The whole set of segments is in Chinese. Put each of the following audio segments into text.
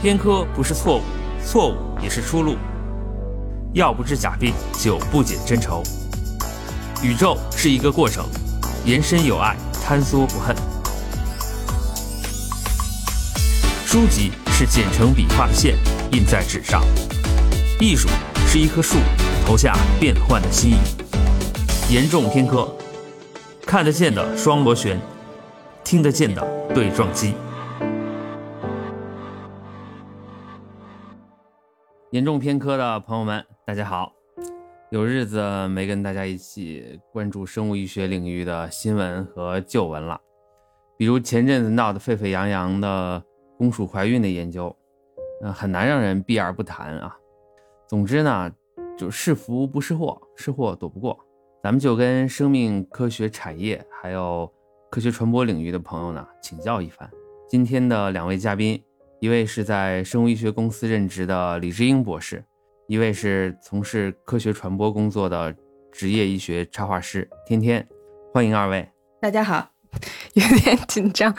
偏科不是错误，错误也是出路。药不治假病，酒不解真愁。宇宙是一个过程，延伸有爱，坍缩不恨。书籍是剪成笔画的线，印在纸上。艺术是一棵树，投下变幻的心意。严重偏科，看得见的双螺旋，听得见的对撞机。严重偏科的朋友们，大家好！有日子没跟大家一起关注生物医学领域的新闻和旧闻了，比如前阵子闹得沸沸扬扬的公鼠怀孕的研究，嗯，很难让人避而不谈啊。总之呢，就是福不是祸，是祸躲不过。咱们就跟生命科学产业还有科学传播领域的朋友呢请教一番。今天的两位嘉宾。一位是在生物医学公司任职的李志英博士，一位是从事科学传播工作的职业医学插画师天天，欢迎二位。大家好，有点紧张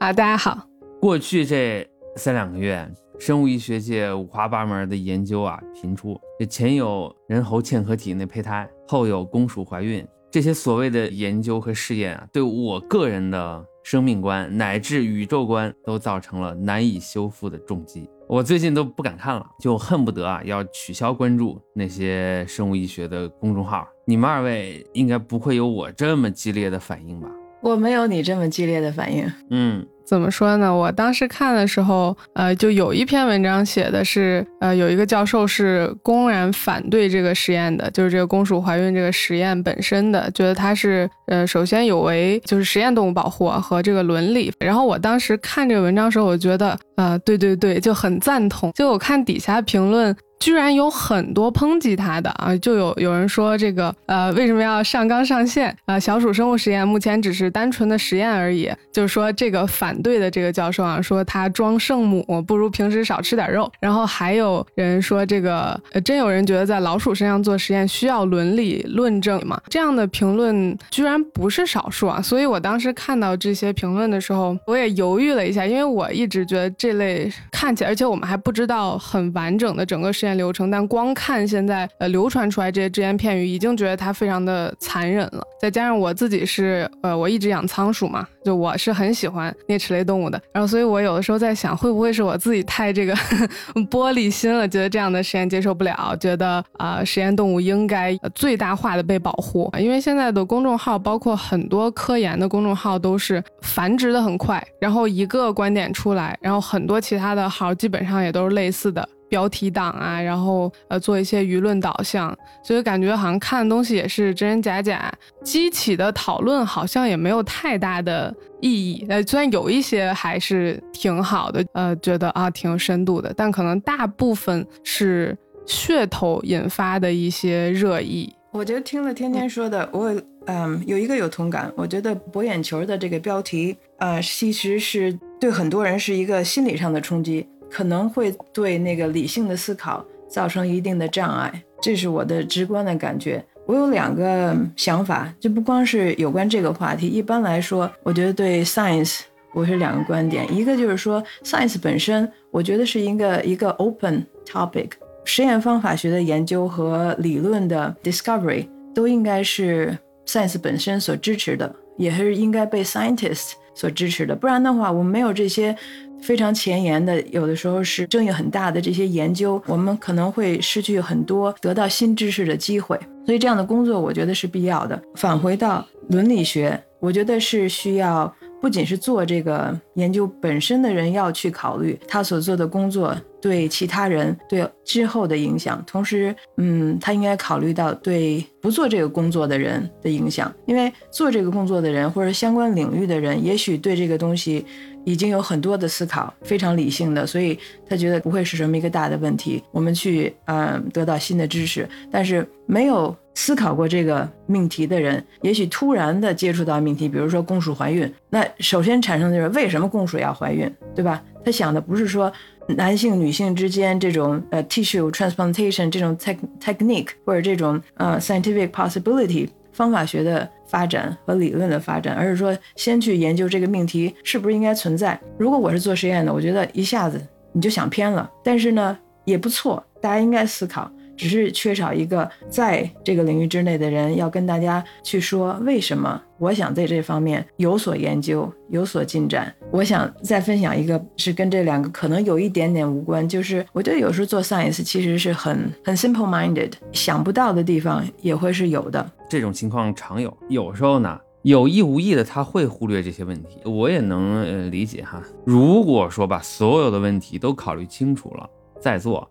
啊。大家好，过去这三两个月，生物医学界五花八门的研究啊频出，这前有人猴嵌合体内胚胎，后有公鼠怀孕，这些所谓的研究和试验啊，对我个人的。生命观乃至宇宙观都造成了难以修复的重击，我最近都不敢看了，就恨不得啊要取消关注那些生物医学的公众号。你们二位应该不会有我这么激烈的反应吧？我没有你这么激烈的反应。嗯。怎么说呢？我当时看的时候，呃，就有一篇文章写的是，呃，有一个教授是公然反对这个实验的，就是这个公鼠怀孕这个实验本身的，觉得它是，呃，首先有违就是实验动物保护和这个伦理。然后我当时看这个文章时候，我觉得，呃，对对对，就很赞同。就我看底下评论。居然有很多抨击他的啊，就有有人说这个呃为什么要上纲上线啊？小鼠生物实验目前只是单纯的实验而已。就是说这个反对的这个教授啊，说他装圣母，不如平时少吃点肉。然后还有人说这个真有人觉得在老鼠身上做实验需要伦理论证吗？这样的评论居然不是少数啊！所以我当时看到这些评论的时候，我也犹豫了一下，因为我一直觉得这类看起来，而且我们还不知道很完整的整个实验。流程，但光看现在呃流传出来这些只言片语，已经觉得它非常的残忍了。再加上我自己是呃我一直养仓鼠嘛，就我是很喜欢啮齿类动物的，然后所以我有的时候在想，会不会是我自己太这个 玻璃心了，觉得这样的实验接受不了，觉得啊实验动物应该最大化的被保护。因为现在的公众号，包括很多科研的公众号，都是繁殖的很快，然后一个观点出来，然后很多其他的号基本上也都是类似的。标题党啊，然后呃做一些舆论导向，所以感觉好像看的东西也是真真假假，激起的讨论好像也没有太大的意义。呃，虽然有一些还是挺好的，呃，觉得啊挺有深度的，但可能大部分是噱头引发的一些热议。我觉得听了天天说的，我嗯有一个有同感，我觉得博眼球的这个标题，呃，其实是对很多人是一个心理上的冲击。可能会对那个理性的思考造成一定的障碍，这是我的直观的感觉。我有两个想法，就不光是有关这个话题。一般来说，我觉得对 science 我是两个观点，一个就是说 science 本身，我觉得是一个一个 open topic，实验方法学的研究和理论的 discovery 都应该是 science 本身所支持的，也是应该被 scientist 所支持的。不然的话，我们没有这些。非常前沿的，有的时候是争议很大的这些研究，我们可能会失去很多得到新知识的机会。所以这样的工作，我觉得是必要的。返回到伦理学，我觉得是需要。不仅是做这个研究本身的人要去考虑他所做的工作对其他人对之后的影响，同时，嗯，他应该考虑到对不做这个工作的人的影响，因为做这个工作的人或者相关领域的人，也许对这个东西已经有很多的思考，非常理性的，所以他觉得不会是什么一个大的问题。我们去，嗯，得到新的知识，但是没有。思考过这个命题的人，也许突然的接触到命题，比如说公鼠怀孕，那首先产生的就是为什么公鼠要怀孕，对吧？他想的不是说男性女性之间这种呃 tissue transplantation 这种 tech technique 或者这种呃 scientific possibility 方法学的发展和理论的发展，而是说先去研究这个命题是不是应该存在。如果我是做实验的，我觉得一下子你就想偏了。但是呢，也不错，大家应该思考。只是缺少一个在这个领域之内的人，要跟大家去说为什么我想在这方面有所研究、有所进展。我想再分享一个，是跟这两个可能有一点点无关，就是我觉得有时候做 science 其实是很很 simple minded，想不到的地方也会是有的。这种情况常有，有时候呢有意无意的他会忽略这些问题，我也能理解哈。如果说把所有的问题都考虑清楚了再做。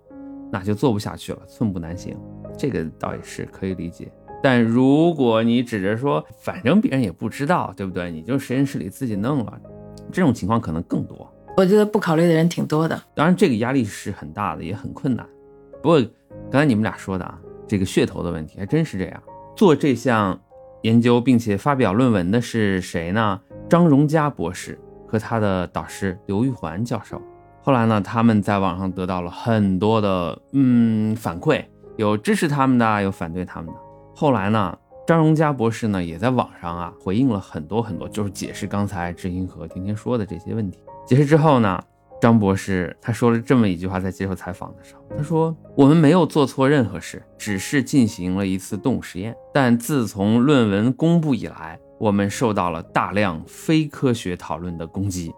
那就做不下去了，寸步难行，这个倒也是可以理解。但如果你指着说，反正别人也不知道，对不对？你就实验室里自己弄了，这种情况可能更多。我觉得不考虑的人挺多的。当然，这个压力是很大的，也很困难。不过刚才你们俩说的啊，这个噱头的问题还真是这样。做这项研究并且发表论文的是谁呢？张荣佳博士和他的导师刘玉环教授。后来呢，他们在网上得到了很多的嗯反馈，有支持他们的，有反对他们的。后来呢，张荣佳博士呢也在网上啊回应了很多很多，就是解释刚才知音和天天说的这些问题。解释之后呢，张博士他说了这么一句话，在接受采访的时候，他说：“我们没有做错任何事，只是进行了一次动物实验。但自从论文公布以来，我们受到了大量非科学讨论的攻击。”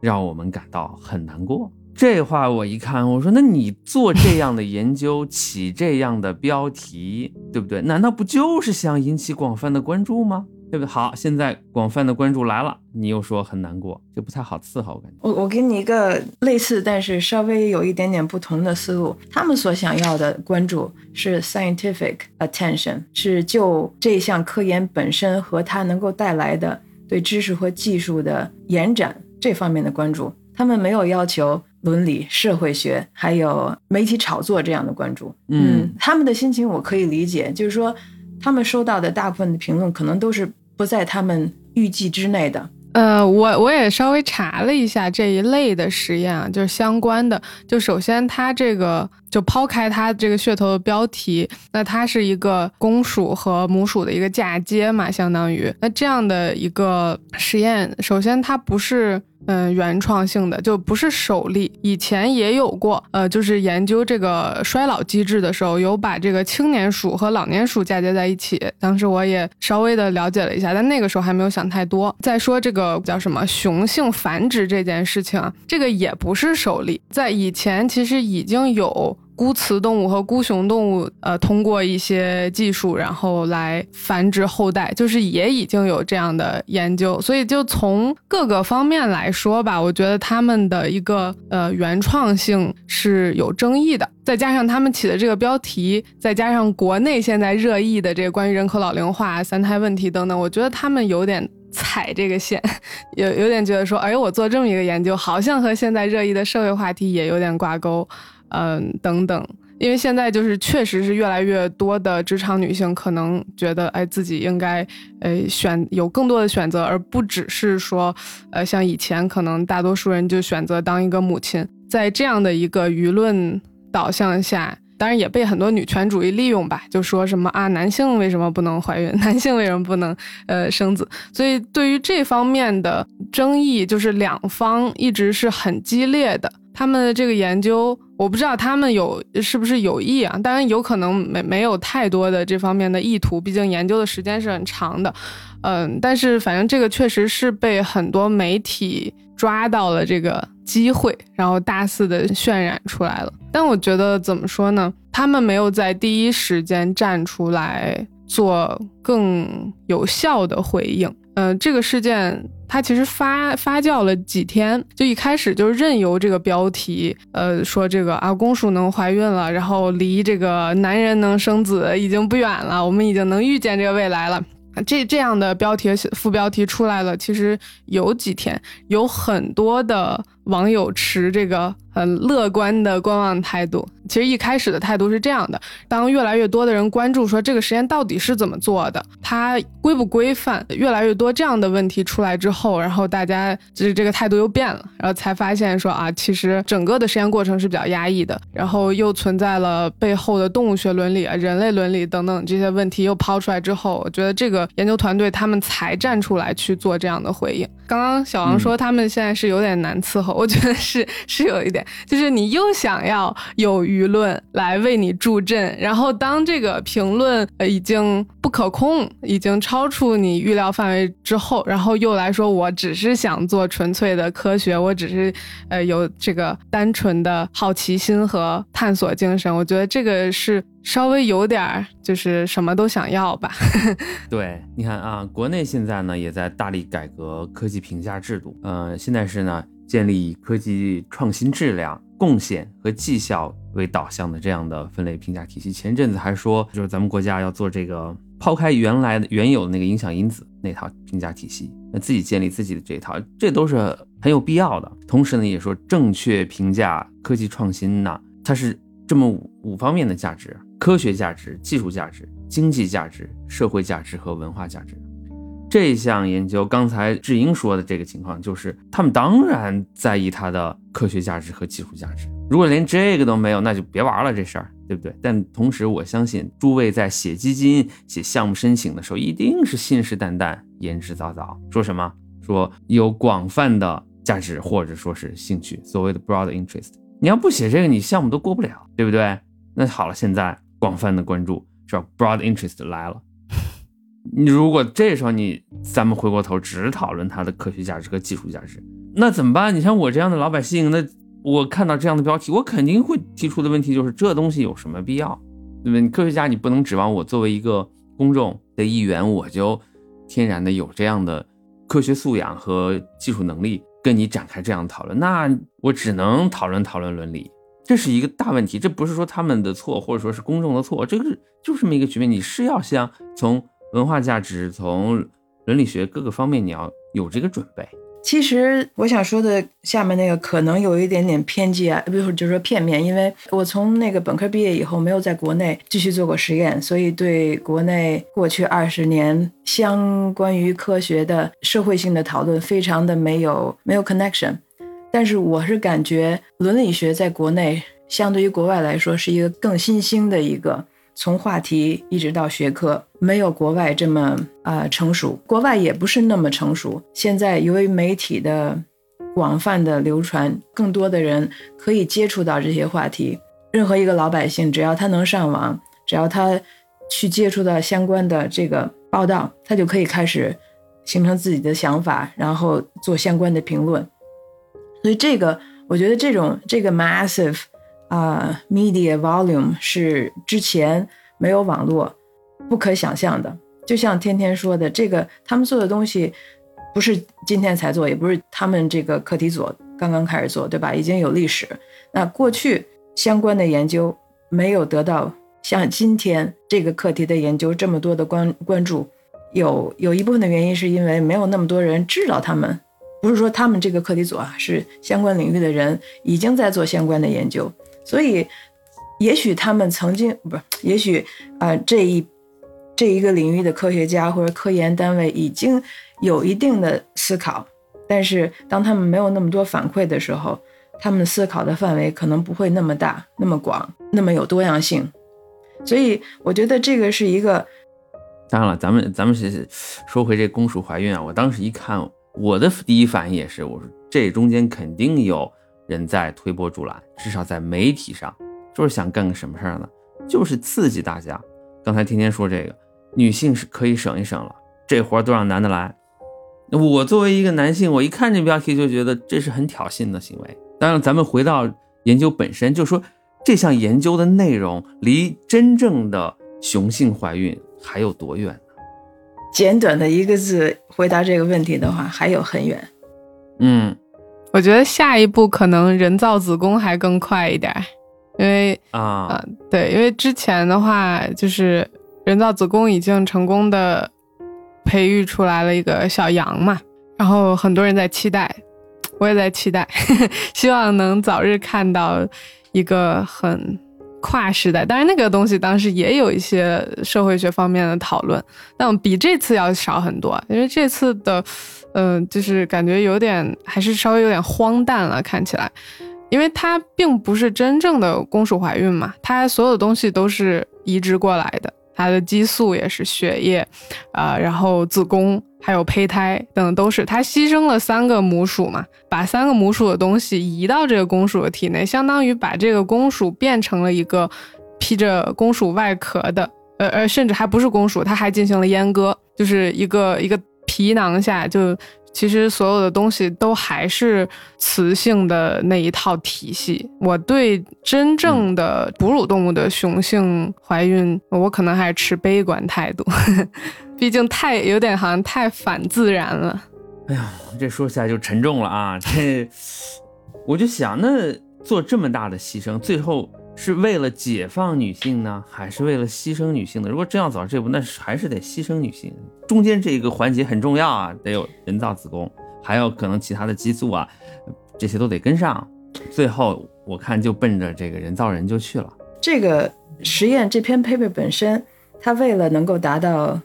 让我们感到很难过。这话我一看，我说：“那你做这样的研究，起这样的标题，对不对？难道不就是想引起广泛的关注吗？对不对？”好，现在广泛的关注来了，你又说很难过，这不太好伺候，我感觉。我我给你一个类似，但是稍微有一点点不同的思路。他们所想要的关注是 scientific attention，是就这项科研本身和它能够带来的对知识和技术的延展。这方面的关注，他们没有要求伦理、社会学，还有媒体炒作这样的关注。嗯，他们的心情我可以理解，就是说，他们收到的大部分的评论可能都是不在他们预计之内的。呃，我我也稍微查了一下这一类的实验啊，就是相关的。就首先，它这个就抛开它这个噱头的标题，那它是一个公鼠和母鼠的一个嫁接嘛，相当于那这样的一个实验，首先它不是。嗯，原创性的就不是首例，以前也有过。呃，就是研究这个衰老机制的时候，有把这个青年鼠和老年鼠嫁接在一起。当时我也稍微的了解了一下，但那个时候还没有想太多。再说这个叫什么雄性繁殖这件事情，这个也不是首例，在以前其实已经有。孤雌动物和孤雄动物，呃，通过一些技术，然后来繁殖后代，就是也已经有这样的研究。所以，就从各个方面来说吧，我觉得他们的一个呃原创性是有争议的。再加上他们起的这个标题，再加上国内现在热议的这个关于人口老龄化、三胎问题等等，我觉得他们有点踩这个线，有有点觉得说，哎，我做这么一个研究，好像和现在热议的社会话题也有点挂钩。嗯，等等，因为现在就是确实是越来越多的职场女性可能觉得，哎，自己应该，呃，选有更多的选择，而不只是说，呃，像以前可能大多数人就选择当一个母亲。在这样的一个舆论导向下，当然也被很多女权主义利用吧，就说什么啊，男性为什么不能怀孕？男性为什么不能呃生子？所以对于这方面的争议，就是两方一直是很激烈的。他们的这个研究。我不知道他们有是不是有意啊？当然有可能没没有太多的这方面的意图，毕竟研究的时间是很长的。嗯，但是反正这个确实是被很多媒体抓到了这个机会，然后大肆的渲染出来了。但我觉得怎么说呢？他们没有在第一时间站出来做更有效的回应。嗯，这个事件。它其实发发酵了几天，就一开始就任由这个标题，呃，说这个啊，公鼠能怀孕了，然后离这个男人能生子已经不远了，我们已经能预见这个未来了。这这样的标题副标题出来了，其实有几天，有很多的网友持这个很乐观的观望态度。其实一开始的态度是这样的：当越来越多的人关注说这个实验到底是怎么做的，它规不规范，越来越多这样的问题出来之后，然后大家就是这个态度又变了，然后才发现说啊，其实整个的实验过程是比较压抑的，然后又存在了背后的动物学伦理啊、人类伦理等等这些问题又抛出来之后，我觉得这个研究团队他们才站出来去做这样的回应。刚刚小王说他们现在是有点难伺候。我觉得是是有一点，就是你又想要有舆论来为你助阵，然后当这个评论呃已经不可控，已经超出你预料范围之后，然后又来说我只是想做纯粹的科学，我只是呃有这个单纯的好奇心和探索精神，我觉得这个是。稍微有点儿，就是什么都想要吧。对，你看啊，国内现在呢也在大力改革科技评价制度。呃，现在是呢建立以科技创新质量、贡献和绩效为导向的这样的分类评价体系。前阵子还说，就是咱们国家要做这个抛开原来的原有的那个影响因子那套评价体系，那自己建立自己的这一套，这都是很有必要的。同时呢，也说正确评价科技创新呢，它是这么五五方面的价值。科学价值、技术价值、经济价值、社会价值和文化价值，这项研究，刚才志英说的这个情况，就是他们当然在意它的科学价值和技术价值。如果连这个都没有，那就别玩了，这事儿，对不对？但同时，我相信诸位在写基金、写项目申请的时候，一定是信誓旦旦、言之凿凿，说什么说有广泛的价值或者说是兴趣，所谓的 broad interest。你要不写这个，你项目都过不了，对不对？那好了，现在。广泛的关注是吧？Broad interest 来了。你如果这时候你咱们回过头只讨论它的科学价值和技术价值，那怎么办？你像我这样的老百姓，那我看到这样的标题，我肯定会提出的问题就是这东西有什么必要？对不对？你科学家，你不能指望我作为一个公众的一员，我就天然的有这样的科学素养和技术能力跟你展开这样的讨论。那我只能讨论讨论伦理。这是一个大问题，这不是说他们的错，或者说是公众的错，这个就是这么一个局面。你是要像从文化价值、从伦理学各个方面，你要有这个准备。其实我想说的下面那个可能有一点点偏激啊，不就是说片面，因为我从那个本科毕业以后没有在国内继续做过实验，所以对国内过去二十年相关于科学的社会性的讨论非常的没有没有 connection。但是我是感觉伦理学在国内相对于国外来说是一个更新兴的一个，从话题一直到学科没有国外这么啊成熟，国外也不是那么成熟。现在由于媒体的广泛的流传，更多的人可以接触到这些话题。任何一个老百姓，只要他能上网，只要他去接触到相关的这个报道，他就可以开始形成自己的想法，然后做相关的评论。所以这个，我觉得这种这个 massive 啊 media volume 是之前没有网络不可想象的。就像天天说的，这个他们做的东西不是今天才做，也不是他们这个课题组刚刚开始做，对吧？已经有历史。那过去相关的研究没有得到像今天这个课题的研究这么多的关关注，有有一部分的原因是因为没有那么多人知道他们。不是说他们这个课题组啊，是相关领域的人已经在做相关的研究，所以也许他们曾经不是，也许啊这一这一个领域的科学家或者科研单位已经有一定的思考，但是当他们没有那么多反馈的时候，他们思考的范围可能不会那么大、那么广、那么有多样性。所以我觉得这个是一个。当然了，咱们咱们是说回这公主怀孕啊，我当时一看。我的第一反应也是，我说这中间肯定有人在推波助澜，至少在媒体上，就是想干个什么事儿呢？就是刺激大家。刚才天天说这个女性是可以省一省了，这活都让男的来。我作为一个男性，我一看这标题就觉得这是很挑衅的行为。当然，咱们回到研究本身，就说这项研究的内容离真正的雄性怀孕还有多远呢？简短的一个字回答这个问题的话，还有很远。嗯，我觉得下一步可能人造子宫还更快一点，因为啊，对，因为之前的话就是人造子宫已经成功的培育出来了一个小羊嘛，然后很多人在期待，我也在期待，希望能早日看到一个很。跨时代，当然那个东西当时也有一些社会学方面的讨论，但比这次要少很多，因为这次的，嗯，就是感觉有点还是稍微有点荒诞了，看起来，因为它并不是真正的公鼠怀孕嘛，它所有东西都是移植过来的，它的激素也是血液，啊，然后子宫还有胚胎等都是。它牺牲了三个母鼠嘛，把三个母鼠的东西移到这个公鼠的体内，相当于把这个公鼠变成了一个披着公鼠外壳的，呃呃，甚至还不是公鼠，它还进行了阉割，就是一个一个皮囊下就。其实所有的东西都还是雌性的那一套体系。我对真正的哺乳动物的雄性怀孕，我可能还是持悲观态度，毕竟太有点好像太反自然了。哎呀，这说起来就沉重了啊！这我就想，那做这么大的牺牲，最后。是为了解放女性呢，还是为了牺牲女性呢？如果真要走到这步，那还是得牺牲女性。中间这一个环节很重要啊，得有人造子宫，还有可能其他的激素啊，这些都得跟上。最后我看就奔着这个人造人就去了。这个实验这篇 paper 本身，它为了能够达到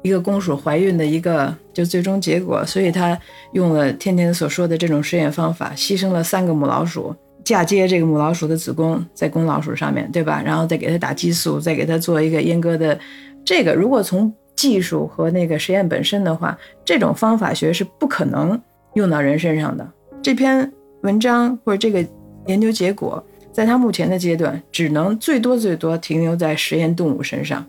一个公鼠怀孕的一个就最终结果，所以它用了天天所说的这种实验方法，牺牲了三个母老鼠。嫁接这个母老鼠的子宫在公老鼠上面对吧？然后再给它打激素，再给它做一个阉割的。这个如果从技术和那个实验本身的话，这种方法学是不可能用到人身上的。这篇文章或者这个研究结果，在它目前的阶段，只能最多最多停留在实验动物身上，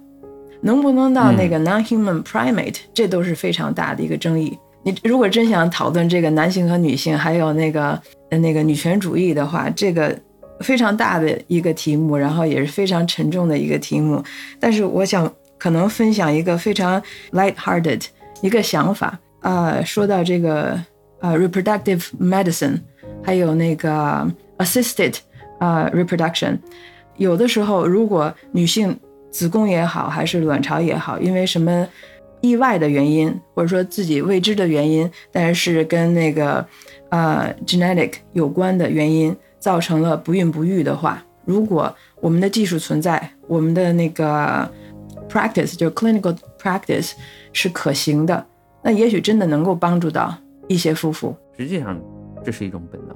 能不能到那个 non-human primate，这都是非常大的一个争议。你如果真想讨论这个男性和女性，还有那个。那个女权主义的话，这个非常大的一个题目，然后也是非常沉重的一个题目。但是我想可能分享一个非常 light-hearted 一个想法啊，说到这个呃 reproductive medicine，还有那个 assisted 啊 reproduction，有的时候如果女性子宫也好，还是卵巢也好，因为什么意外的原因，或者说自己未知的原因，但是跟那个。呃，genetic 有关的原因造成了不孕不育的话，如果我们的技术存在，我们的那个 practice 就是 clinical practice 是可行的，那也许真的能够帮助到一些夫妇。实际上，这是一种本能。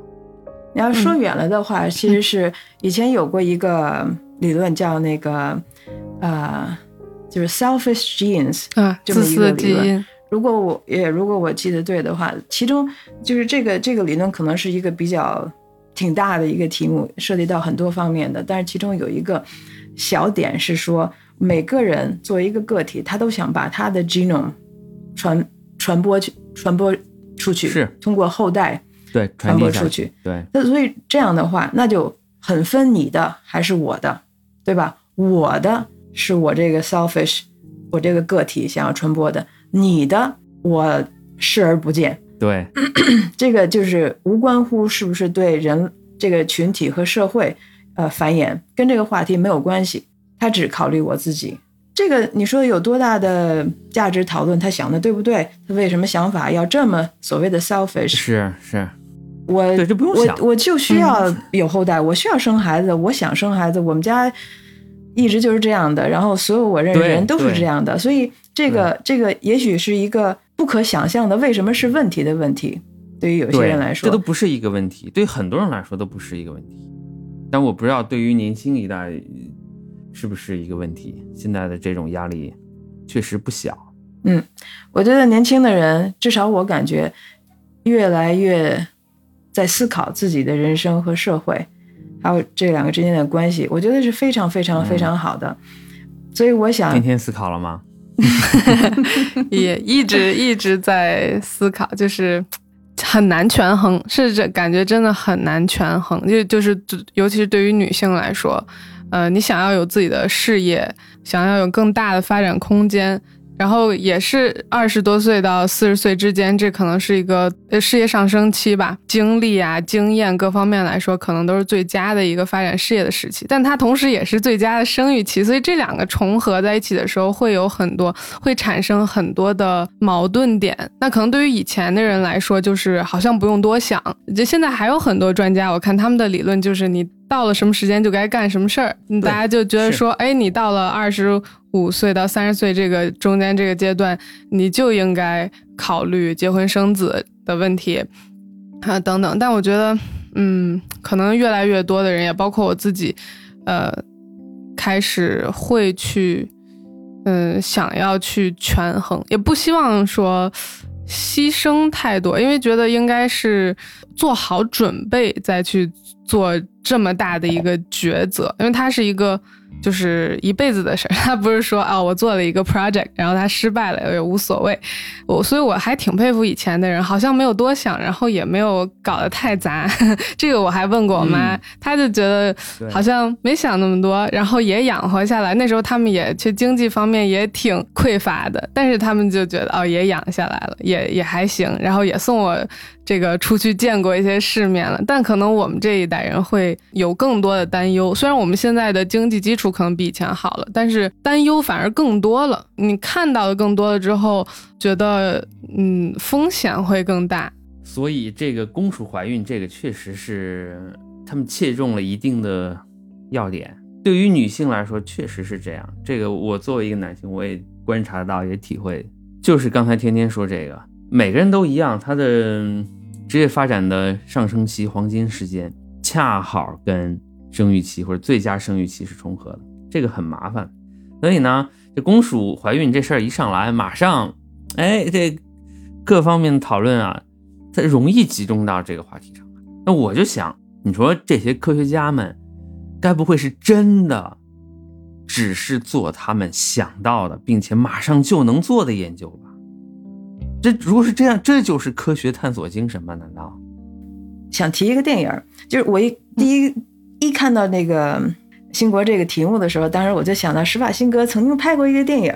你要说远了的话，其实是以前有过一个理论叫那个呃，就是 selfish genes 啊，这么一个理论。如果我也如果我记得对的话，其中就是这个这个理论可能是一个比较挺大的一个题目，涉及到很多方面的。但是其中有一个小点是说，每个人作为一个个体，他都想把他的 genome 传传播去传播出去，是通过后代对传播出去。对，那所以这样的话，那就很分你的还是我的，对吧？我的是我这个 selfish，我这个个体想要传播的。你的我视而不见，对，这个就是无关乎是不是对人这个群体和社会，呃，繁衍跟这个话题没有关系，他只考虑我自己。这个你说有多大的价值讨论？他想的对不对？他为什么想法要这么所谓的 selfish？是是，我对就不用想，我就需要有后代，我需要生孩子，我想生孩子，我们家一直就是这样的，然后所有我认识的人都是这样的，所以。这个这个也许是一个不可想象的，为什么是问题的问题？对于有些人来说，这都不是一个问题；对很多人来说都不是一个问题。但我不知道对于年轻一代是不是一个问题。现在的这种压力确实不小。嗯，我觉得年轻的人，至少我感觉越来越在思考自己的人生和社会，还有这两个之间的关系，我觉得是非常非常非常好的。所以我想，天天思考了吗？也一直一直在思考，就是很难权衡，是这感觉真的很难权衡。就就是尤其是对于女性来说，呃，你想要有自己的事业，想要有更大的发展空间。然后也是二十多岁到四十岁之间，这可能是一个呃事业上升期吧，经历啊、经验各方面来说，可能都是最佳的一个发展事业的时期。但它同时也是最佳的生育期，所以这两个重合在一起的时候，会有很多会产生很多的矛盾点。那可能对于以前的人来说，就是好像不用多想。就现在还有很多专家，我看他们的理论就是你。到了什么时间就该干什么事儿，大家就觉得说，哎，你到了二十五岁到三十岁这个中间这个阶段，你就应该考虑结婚生子的问题啊等等。但我觉得，嗯，可能越来越多的人，也包括我自己，呃，开始会去嗯，想要去权衡，也不希望说牺牲太多，因为觉得应该是做好准备再去做这么大的一个抉择，因为它是一个。就是一辈子的事儿，他不是说啊，我做了一个 project，然后他失败了也无所谓。我所以我还挺佩服以前的人，好像没有多想，然后也没有搞得太杂。这个我还问过我妈，她就觉得好像没想那么多，然后也养活下来。那时候他们也去经济方面也挺匮乏的，但是他们就觉得哦，也养下来了，也也还行，然后也送我。这个出去见过一些世面了，但可能我们这一代人会有更多的担忧。虽然我们现在的经济基础可能比以前好了，但是担忧反而更多了。你看到的更多了之后，觉得嗯风险会更大。所以这个公主怀孕，这个确实是他们切中了一定的要点。对于女性来说，确实是这样。这个我作为一个男性，我也观察到，也体会。就是刚才天天说这个，每个人都一样，他的。职业发展的上升期黄金时间，恰好跟生育期或者最佳生育期是重合的，这个很麻烦。所以呢，这公鼠怀孕这事儿一上来，马上，哎，这各方面的讨论啊，它容易集中到这个话题上。那我就想，你说这些科学家们，该不会是真的只是做他们想到的，并且马上就能做的研究吧？这如果是这样，这就是科学探索精神吗？难道想提一个电影，就是我一第一一看到那个兴国这个题目的时候，当时我就想到施瓦辛格曾经拍过一个电影，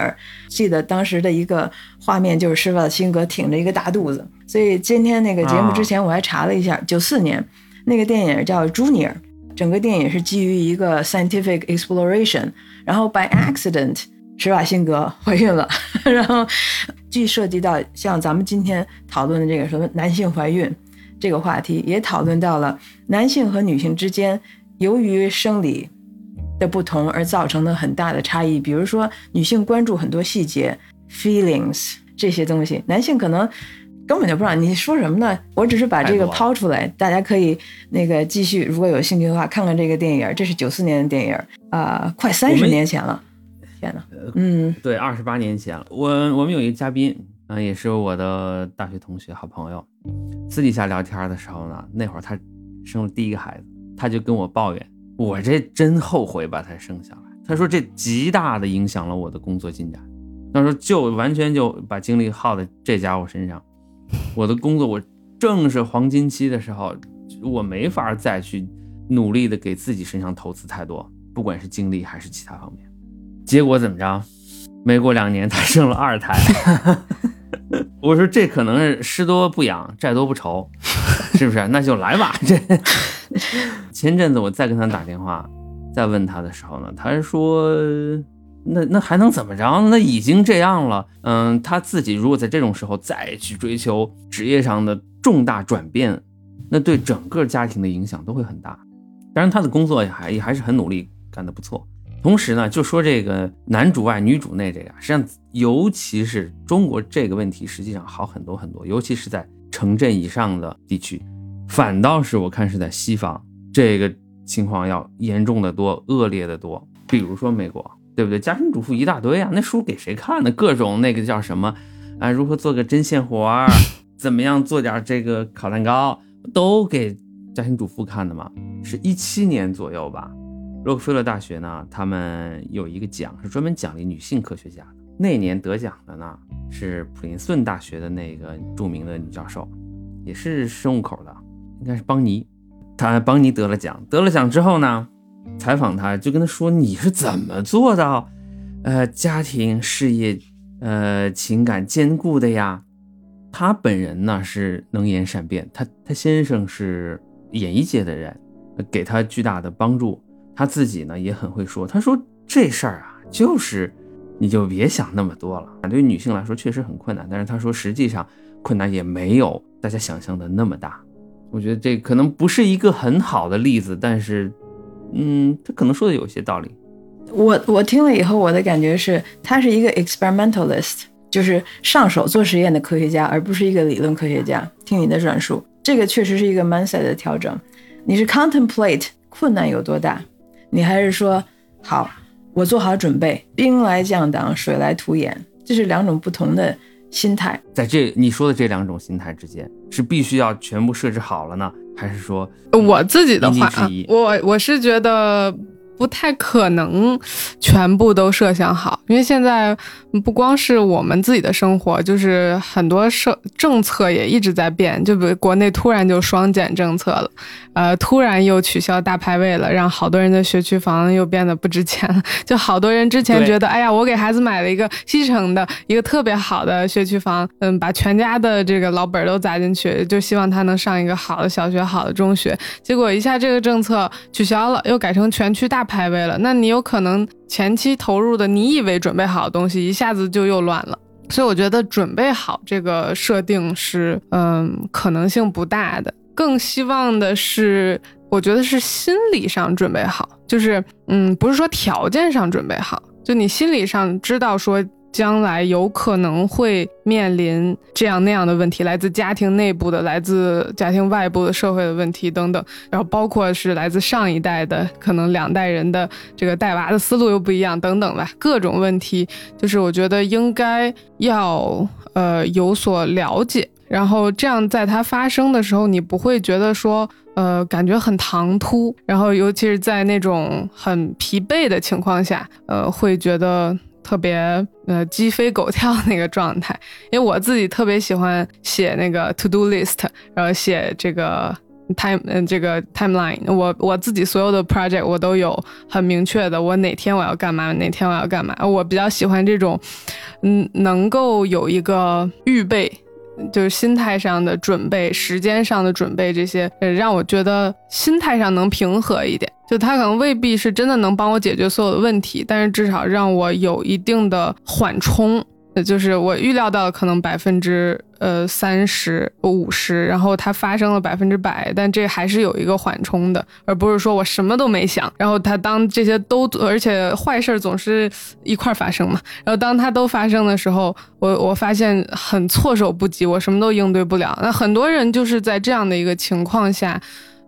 记得当时的一个画面就是施瓦辛格挺着一个大肚子。所以今天那个节目之前我还查了一下，九四年那个电影叫《Junior》，整个电影是基于一个 scientific exploration，然后 by accident。施瓦辛格怀孕了，然后既涉及到像咱们今天讨论的这个什么男性怀孕这个话题，也讨论到了男性和女性之间由于生理的不同而造成的很大的差异。比如说，女性关注很多细节，feelings 这些东西，男性可能根本就不知道你说什么呢。我只是把这个抛出来，大家可以那个继续，如果有兴趣的话，看看这个电影。这是九四年的电影，啊，快三十年前了。天呐，嗯，对，二十八年前了。我我们有一个嘉宾，嗯，也是我的大学同学、好朋友。私底下聊天的时候呢，那会儿他生了第一个孩子，他就跟我抱怨：“我这真后悔把他生下来。”他说：“这极大的影响了我的工作进展。”他说：“就完全就把精力耗在这家伙身上。我的工作，我正是黄金期的时候，我没法再去努力的给自己身上投资太多，不管是精力还是其他方面。”结果怎么着？没过两年，他生了二胎。我说这可能是失多不养，债多不愁，是不是？那就来吧。这 前阵子我再跟他打电话，再问他的时候呢，他说：“那那还能怎么着？那已经这样了。嗯，他自己如果在这种时候再去追求职业上的重大转变，那对整个家庭的影响都会很大。当然，他的工作也还也还是很努力，干得不错。”同时呢，就说这个男主外女主内这个，实际上尤其是中国这个问题，实际上好很多很多，尤其是在城镇以上的地区，反倒是我看是在西方这个情况要严重的多，恶劣的多。比如说美国，对不对？家庭主妇一大堆啊，那书给谁看呢？各种那个叫什么啊？如何做个针线活儿？怎么样做点这个烤蛋糕？都给家庭主妇看的嘛？是一七年左右吧。洛克菲勒大学呢，他们有一个奖是专门奖励女性科学家的。那年得奖的呢是普林斯顿大学的那个著名的女教授，也是生物口的，应该是邦尼。他邦尼得了奖，得了奖之后呢，采访他就跟他说：“你是怎么做到，呃，家庭事业，呃，情感兼顾的呀？”他本人呢是能言善辩，他他先生是演艺界的人，给他巨大的帮助。他自己呢也很会说，他说这事儿啊，就是你就别想那么多了。对于女性来说确实很困难，但是他说实际上困难也没有大家想象的那么大。我觉得这可能不是一个很好的例子，但是，嗯，他可能说的有些道理。我我听了以后，我的感觉是他是一个 experimentalist，就是上手做实验的科学家，而不是一个理论科学家。听你的转述，这个确实是一个 mindset 的调整。你是 contemplate 困难有多大？你还是说好，我做好准备，兵来将挡，水来土掩，这是两种不同的心态。在这你说的这两种心态之间，是必须要全部设置好了呢，还是说我自己的话因地制宜，我我是觉得。不太可能全部都设想好，因为现在不光是我们自己的生活，就是很多设政策也一直在变。就比如国内突然就双减政策了，呃，突然又取消大排位了，让好多人的学区房又变得不值钱了。就好多人之前觉得，哎呀，我给孩子买了一个西城的一个特别好的学区房，嗯，把全家的这个老本都砸进去，就希望他能上一个好的小学、好的中学。结果一下这个政策取消了，又改成全区大。排位了，那你有可能前期投入的你以为准备好的东西，一下子就又乱了。所以我觉得准备好这个设定是，嗯，可能性不大的。更希望的是，我觉得是心理上准备好，就是，嗯，不是说条件上准备好，就你心理上知道说。将来有可能会面临这样那样的问题，来自家庭内部的，来自家庭外部的社会的问题等等，然后包括是来自上一代的，可能两代人的这个带娃的思路又不一样等等吧，各种问题，就是我觉得应该要呃有所了解，然后这样在它发生的时候，你不会觉得说呃感觉很唐突，然后尤其是在那种很疲惫的情况下，呃会觉得。特别呃鸡飞狗跳那个状态，因为我自己特别喜欢写那个 to do list，然后写这个 time 嗯这个 timeline，我我自己所有的 project 我都有很明确的，我哪天我要干嘛，哪天我要干嘛，我比较喜欢这种，嗯能够有一个预备。就是心态上的准备，时间上的准备，这些让我觉得心态上能平和一点。就他可能未必是真的能帮我解决所有的问题，但是至少让我有一定的缓冲。就是我预料到可能百分之呃三十五十，然后它发生了百分之百，但这还是有一个缓冲的，而不是说我什么都没想，然后它当这些都而且坏事总是一块发生嘛，然后当它都发生的时候，我我发现很措手不及，我什么都应对不了。那很多人就是在这样的一个情况下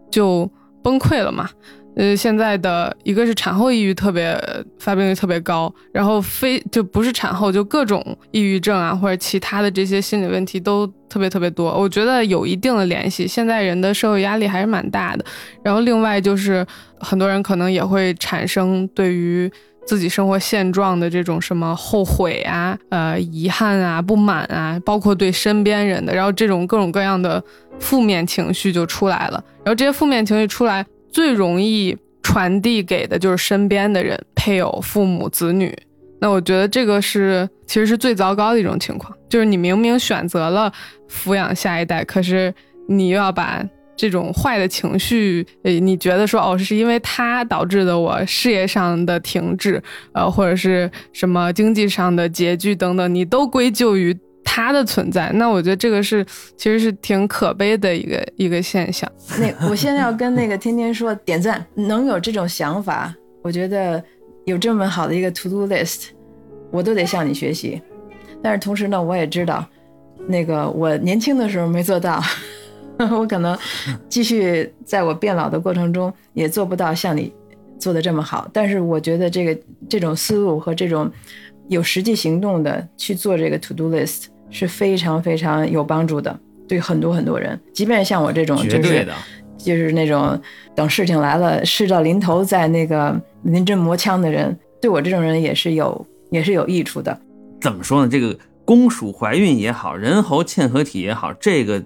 就崩溃了嘛。呃，现在的一个是产后抑郁特别发病率特别高，然后非就不是产后就各种抑郁症啊，或者其他的这些心理问题都特别特别多。我觉得有一定的联系，现在人的社会压力还是蛮大的。然后另外就是很多人可能也会产生对于自己生活现状的这种什么后悔啊、呃遗憾啊、不满啊，包括对身边人的，然后这种各种各样的负面情绪就出来了。然后这些负面情绪出来。最容易传递给的就是身边的人，配偶、父母、子女。那我觉得这个是其实是最糟糕的一种情况，就是你明明选择了抚养下一代，可是你又要把这种坏的情绪，呃，你觉得说哦，是因为他导致的我事业上的停滞，呃，或者是什么经济上的拮据等等，你都归咎于。他的存在，那我觉得这个是其实是挺可悲的一个一个现象。那我现在要跟那个天天说点赞，能有这种想法，我觉得有这么好的一个 to do list，我都得向你学习。但是同时呢，我也知道，那个我年轻的时候没做到，我可能继续在我变老的过程中也做不到像你做的这么好。但是我觉得这个这种思路和这种有实际行动的去做这个 to do list。是非常非常有帮助的，对很多很多人，即便像我这种，就是就是那种等事情来了，事到临头再那个临阵磨枪的人，对我这种人也是有也是有益处的。怎么说呢？这个公鼠怀孕也好，人猴嵌合体也好，这个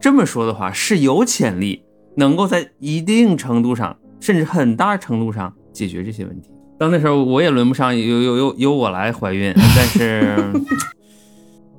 这么说的话是有潜力，能够在一定程度上，甚至很大程度上解决这些问题。到那时候我也轮不上由由由由我来怀孕，但是。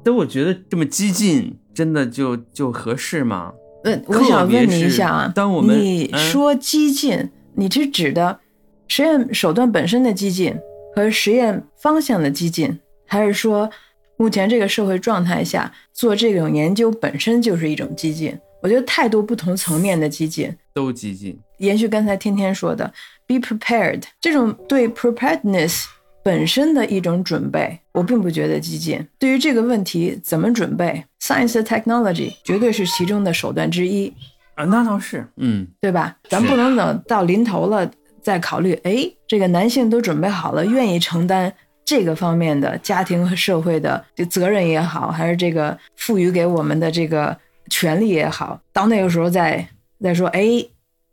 但我觉得这么激进，真的就就合适吗？呃，我想问你一下啊，当我们你说激进，你是指的实验手段本身的激进和实验方向的激进，还是说目前这个社会状态下做这种研究本身就是一种激进？我觉得太多不同层面的激进 都激进。延续刚才天天说的，be prepared，这种对 preparedness。本身的一种准备，我并不觉得激进。对于这个问题怎么准备，science technology 绝对是其中的手段之一啊，那倒是，嗯，对吧？咱不能等到临头了，再考虑，哎，这个男性都准备好了，愿意承担这个方面的家庭和社会的这责任也好，还是这个赋予给我们的这个权利也好，到那个时候再再说，哎，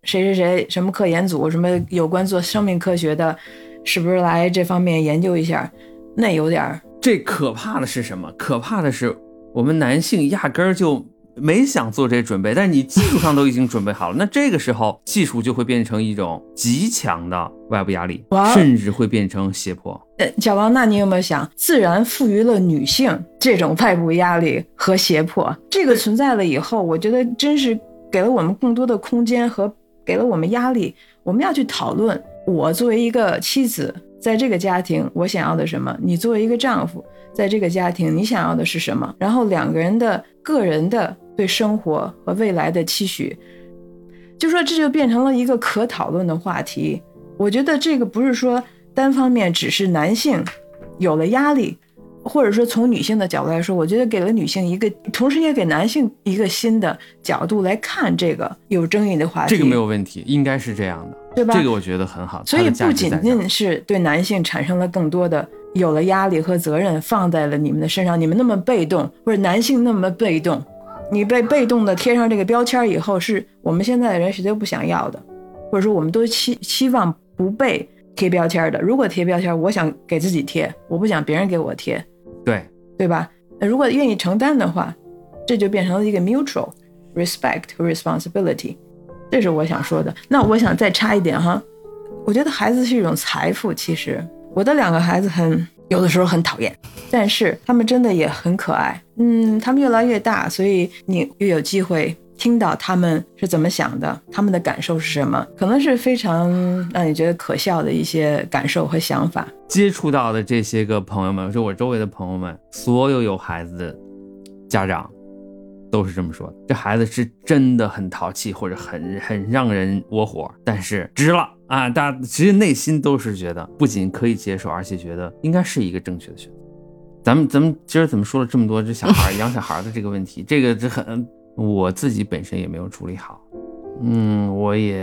谁谁谁什么科研组，什么有关做生命科学的，是不是来这方面研究一下？那有点儿。这可怕的是什么？可怕的是我们男性压根儿就。没想做这准备，但是你技术上都已经准备好了，那这个时候技术就会变成一种极强的外部压力，甚至会变成胁迫。呃，小王，那你有没有想，自然赋予了女性这种外部压力和胁迫，这个存在了以后，我觉得真是给了我们更多的空间和给了我们压力。我们要去讨论，我作为一个妻子，在这个家庭，我想要的什么？你作为一个丈夫，在这个家庭，你想要的是什么？然后两个人的个人的。对生活和未来的期许，就说这就变成了一个可讨论的话题。我觉得这个不是说单方面只是男性有了压力，或者说从女性的角度来说，我觉得给了女性一个，同时也给男性一个新的角度来看这个有争议的话题。这个没有问题，应该是这样的，对吧？这个我觉得很好。所以不仅仅是对男性产生了更多的有了压力和责任放在了你们的身上，你们那么被动，或者男性那么被动。你被被动的贴上这个标签以后，是我们现在的人谁都不想要的，或者说我们都期期望不被贴标签的。如果贴标签，我想给自己贴，我不想别人给我贴，对对吧？那如果愿意承担的话，这就变成了一个 mutual respect 和 responsibility，这是我想说的。那我想再插一点哈，我觉得孩子是一种财富。其实我的两个孩子很。有的时候很讨厌，但是他们真的也很可爱。嗯，他们越来越大，所以你又有机会听到他们是怎么想的，他们的感受是什么，可能是非常让你觉得可笑的一些感受和想法。接触到的这些个朋友们，就我周围的朋友们，所有有孩子的家长。都是这么说的，这孩子是真的很淘气，或者很很让人窝火，但是值了啊！大家其实内心都是觉得，不仅可以接受，而且觉得应该是一个正确的选择。咱们咱们今儿怎么说了这么多这小孩养小孩的这个问题？这个这很我自己本身也没有处理好，嗯，我也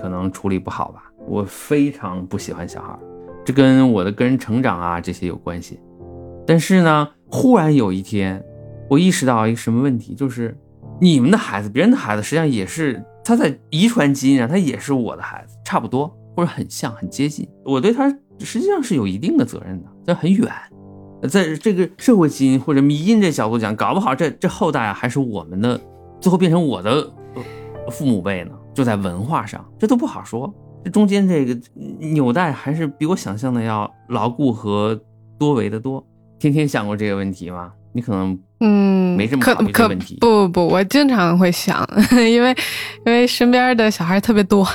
可能处理不好吧。我非常不喜欢小孩，这跟我的个人成长啊这些有关系。但是呢，忽然有一天。我意识到一个什么问题，就是你们的孩子，别人的孩子，实际上也是他在遗传基因上，他也是我的孩子，差不多或者很像，很接近。我对他实际上是有一定的责任的，但很远，在这个社会基因或者迷因这角度讲，搞不好这这后代啊，还是我们的，最后变成我的父母辈呢。就在文化上，这都不好说。这中间这个纽带还是比我想象的要牢固和多维的多。天天想过这个问题吗？你可能嗯，没这么考虑问题。不不不，我经常会想，因为因为身边的小孩特别多，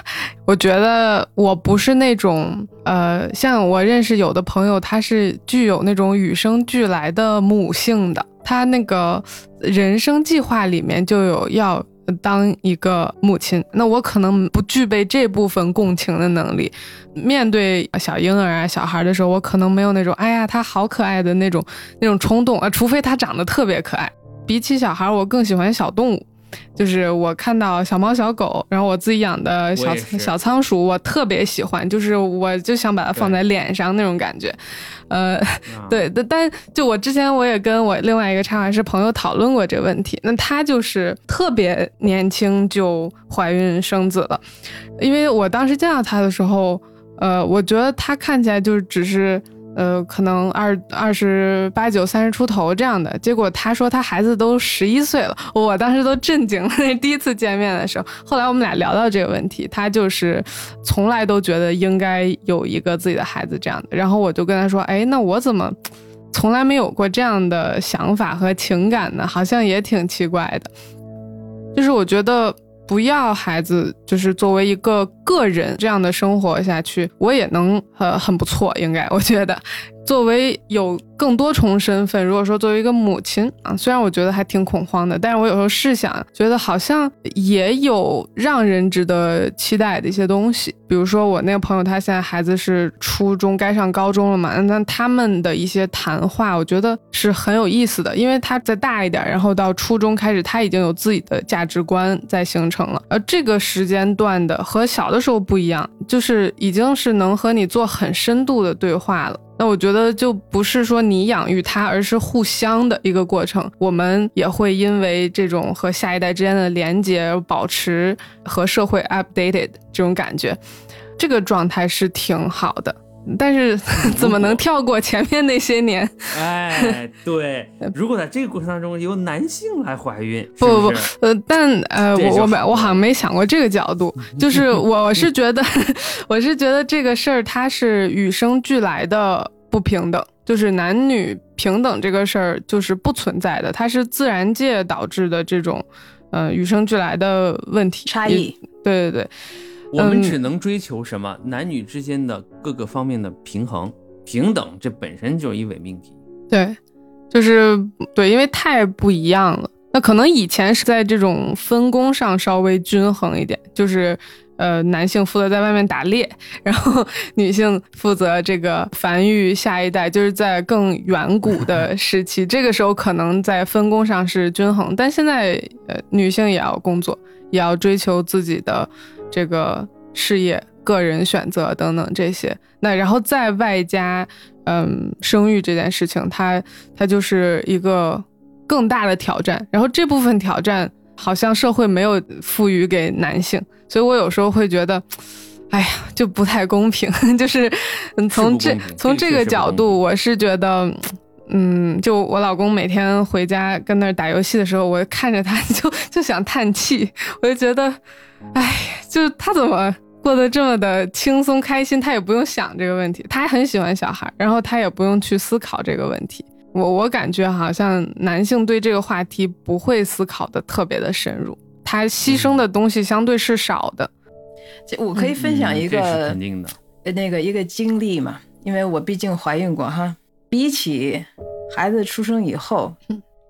我觉得我不是那种呃，像我认识有的朋友，他是具有那种与生俱来的母性的，他那个人生计划里面就有要。当一个母亲，那我可能不具备这部分共情的能力。面对小婴儿啊、小孩的时候，我可能没有那种“哎呀，他好可爱”的那种那种冲动啊，除非他长得特别可爱。比起小孩，我更喜欢小动物。就是我看到小猫小狗，然后我自己养的小小仓鼠，我特别喜欢，就是我就想把它放在脸上那种感觉，呃，对，但就我之前我也跟我另外一个插画师朋友讨论过这个问题，那他就是特别年轻就怀孕生子了，因为我当时见到他的时候，呃，我觉得他看起来就是只是。呃，可能二二十八九、三十出头这样的，结果他说他孩子都十一岁了，我当时都震惊了。那第一次见面的时候，后来我们俩聊到这个问题，他就是从来都觉得应该有一个自己的孩子这样的。然后我就跟他说，哎，那我怎么从来没有过这样的想法和情感呢？好像也挺奇怪的。就是我觉得。不要孩子，就是作为一个个人这样的生活下去，我也能很很不错，应该我觉得。作为有更多重身份，如果说作为一个母亲啊，虽然我觉得还挺恐慌的，但是我有时候试想，觉得好像也有让人值得期待的一些东西。比如说我那个朋友，他现在孩子是初中，该上高中了嘛，那他们的一些谈话，我觉得是很有意思的，因为他再大一点，然后到初中开始，他已经有自己的价值观在形成了，而这个时间段的和小的时候不一样，就是已经是能和你做很深度的对话了。那我觉得就不是说你养育他，而是互相的一个过程。我们也会因为这种和下一代之间的连接，保持和社会 updated 这种感觉，这个状态是挺好的。但是怎么能跳过前面那些年？哎，对，如果在这个过程当中由男性来怀孕，不不不，呃，但呃，我我没我好像没想过这个角度，就是我是觉得，我是觉得这个事儿它是与生俱来的不平等，就是男女平等这个事儿就是不存在的，它是自然界导致的这种，呃，与生俱来的问题差异。对对对，我们嗯只能追求什么？男女之间的各个方面的平衡、平等，这本身就是一伪命题。对，就是对，因为太不一样了。那可能以前是在这种分工上稍微均衡一点，就是呃，男性负责在外面打猎，然后 女性负责这个繁育下一代，就是在更远古的 时期，这个时候可能在分工上是均衡，但现在呃，女性也要工作，也要追求自己的这个事业、个人选择等等这些。那然后再外加嗯，生育这件事情，它它就是一个更大的挑战。然后这部分挑战好像社会没有赋予给男性，所以我有时候会觉得，哎呀，就不太公平。就是嗯，从这从这个角度，我是觉得。嗯，就我老公每天回家跟那儿打游戏的时候，我看着他 就就想叹气，我就觉得，哎，就他怎么过得这么的轻松开心，他也不用想这个问题，他还很喜欢小孩，然后他也不用去思考这个问题。我我感觉好像男性对这个话题不会思考的特别的深入，他牺牲的东西相对是少的。这我可以分享一个肯定的。呃那个一个经历嘛，因为我毕竟怀孕过哈。比起孩子出生以后，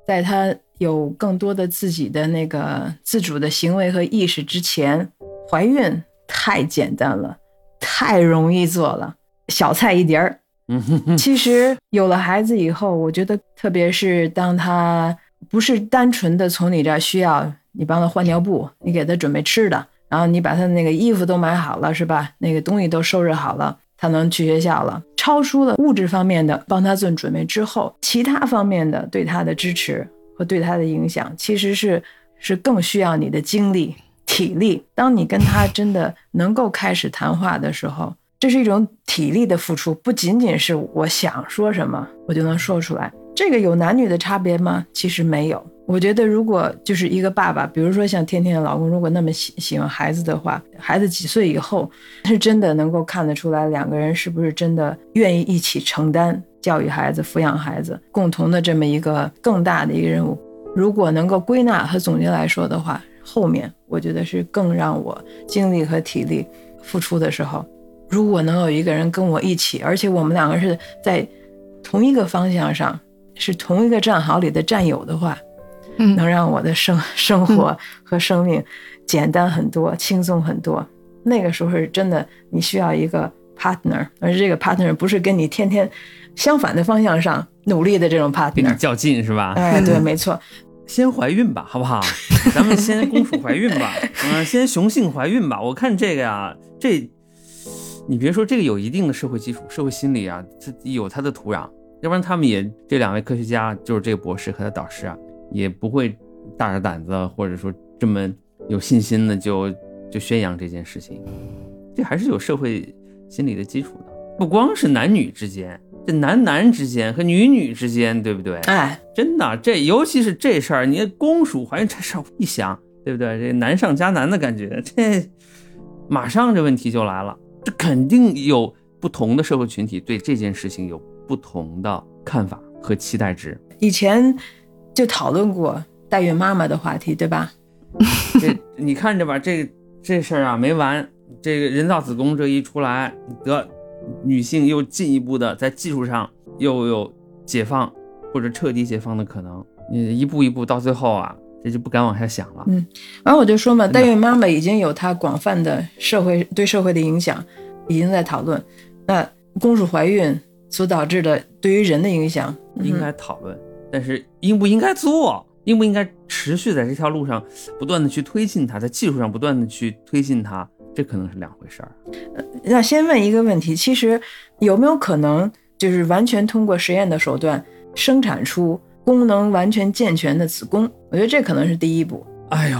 在他有更多的自己的那个自主的行为和意识之前，怀孕太简单了，太容易做了，小菜一碟儿。其实有了孩子以后，我觉得特别是当他不是单纯的从你这儿需要你帮他换尿布，你给他准备吃的，然后你把他那个衣服都买好了，是吧？那个东西都收拾好了，他能去学校了。超出了物质方面的帮他做准备之后，其他方面的对他的支持和对他的影响，其实是是更需要你的精力、体力。当你跟他真的能够开始谈话的时候，这是一种体力的付出，不仅仅是我想说什么我就能说出来。这个有男女的差别吗？其实没有。我觉得，如果就是一个爸爸，比如说像天天的老公，如果那么喜喜欢孩子的话，孩子几岁以后，是真的能够看得出来两个人是不是真的愿意一起承担教育孩子、抚养孩子，共同的这么一个更大的一个任务。如果能够归纳和总结来说的话，后面我觉得是更让我精力和体力付出的时候，如果能有一个人跟我一起，而且我们两个是在同一个方向上，是同一个战壕里的战友的话，嗯能让我的生 生活和生命简单很多、轻松很多。那个时候是真的，你需要一个 partner，而这个 partner 不是跟你天天相反的方向上努力的这种 partner。较劲是吧？哎，对，没错，先怀孕吧，好不好？咱们先公主怀孕吧，嗯、先雄性怀孕吧。我看这个呀，这你别说这个有一定的社会基础、社会心理啊，这有它的土壤，要不然他们也这两位科学家，就是这个博士和他导师啊，也不会大着胆子或者说这么有信心的就就宣扬这件事情。这还是有社会心理的基础的，不光是男女之间，这男男之间和女女之间，对不对？哎，真的，这尤其是这事儿，你公主怀孕这事儿一想，对不对？这难上加难的感觉，这马上这问题就来了。这肯定有不同的社会群体对这件事情有不同的看法和期待值。以前就讨论过代孕妈妈的话题，对吧？这你看着吧，这这事儿啊没完。这个人造子宫这一出来，得女性又进一步的在技术上又有解放或者彻底解放的可能。你一步一步到最后啊，这就不敢往下想了。然后我就说嘛，代孕妈妈已经有它广泛的社会对社会的影响，已经在讨论。那公主怀孕所导致的对于人的影响，应该讨论，但是应不应该做，应不应该持续在这条路上不断的去推进它，在技术上不断的去推进它，这可能是两回事儿。那先问一个问题，其实有没有可能就是完全通过实验的手段生产出功能完全健全的子宫？我觉得这可能是第一步。哎呦，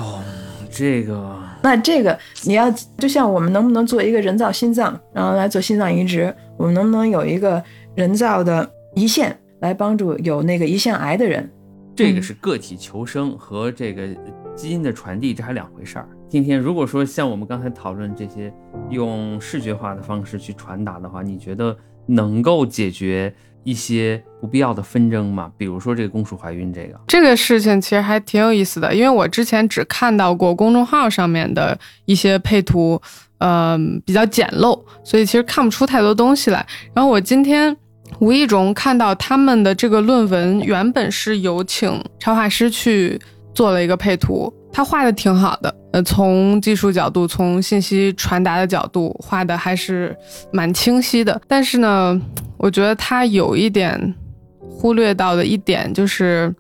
这个，那这个你要就像我们能不能做一个人造心脏，然后来做心脏移植？我们能不能有一个人造的胰腺来帮助有那个胰腺癌的人？这个是个体求生和这个基因的传递，这还两回事儿。今天如果说像我们刚才讨论这些用视觉化的方式去传达的话，你觉得能够解决一些不必要的纷争吗？比如说这个公主怀孕这个这个事情其实还挺有意思的，因为我之前只看到过公众号上面的一些配图，嗯，比较简陋，所以其实看不出太多东西来。然后我今天。无意中看到他们的这个论文，原本是有请插画师去做了一个配图，他画的挺好的，呃，从技术角度，从信息传达的角度，画的还是蛮清晰的。但是呢，我觉得他有一点忽略到的一点就是，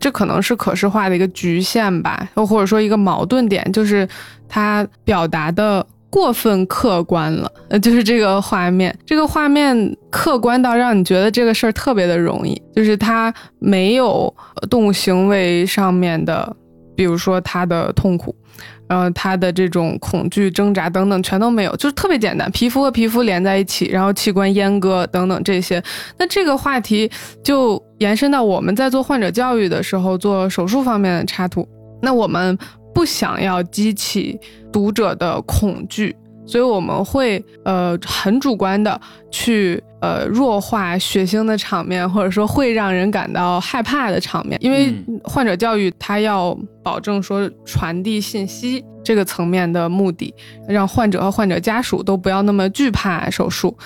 这可能是可视化的一个局限吧，又或者说一个矛盾点，就是他表达的。过分客观了，呃，就是这个画面，这个画面客观到让你觉得这个事儿特别的容易，就是它没有动物行为上面的，比如说它的痛苦，然后它的这种恐惧、挣扎等等全都没有，就是特别简单，皮肤和皮肤连在一起，然后器官阉割等等这些。那这个话题就延伸到我们在做患者教育的时候，做手术方面的插图，那我们。不想要激起读者的恐惧，所以我们会呃很主观的去呃弱化血腥的场面，或者说会让人感到害怕的场面。因为患者教育它要保证说传递信息这个层面的目的，让患者和患者家属都不要那么惧怕手术。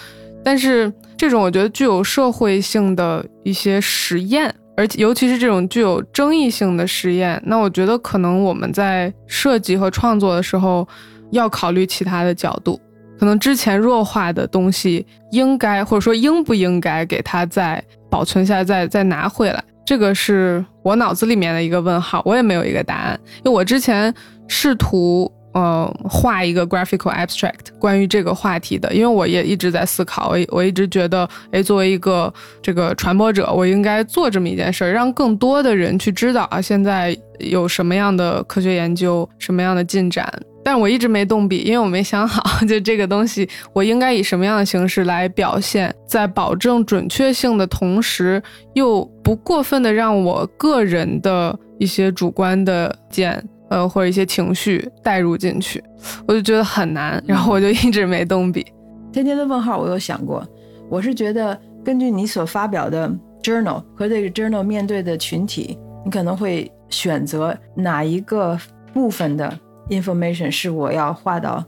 但是这种我觉得具有社会性的一些实验。而且，尤其是这种具有争议性的实验，那我觉得可能我们在设计和创作的时候，要考虑其他的角度。可能之前弱化的东西，应该或者说应不应该给它再保存下，再再拿回来，这个是我脑子里面的一个问号，我也没有一个答案。因为我之前试图。呃，画一个 graphical abstract 关于这个话题的，因为我也一直在思考，我我一直觉得，哎，作为一个这个传播者，我应该做这么一件事儿，让更多的人去知道啊，现在有什么样的科学研究，什么样的进展。但我一直没动笔，因为我没想好，就这个东西，我应该以什么样的形式来表现，在保证准确性的同时，又不过分的让我个人的一些主观的见。呃，或者一些情绪带入进去，我就觉得很难，然后我就一直没动笔。天天的问号，我有想过，我是觉得根据你所发表的 journal 和这个 journal 面对的群体，你可能会选择哪一个部分的 information 是我要画到，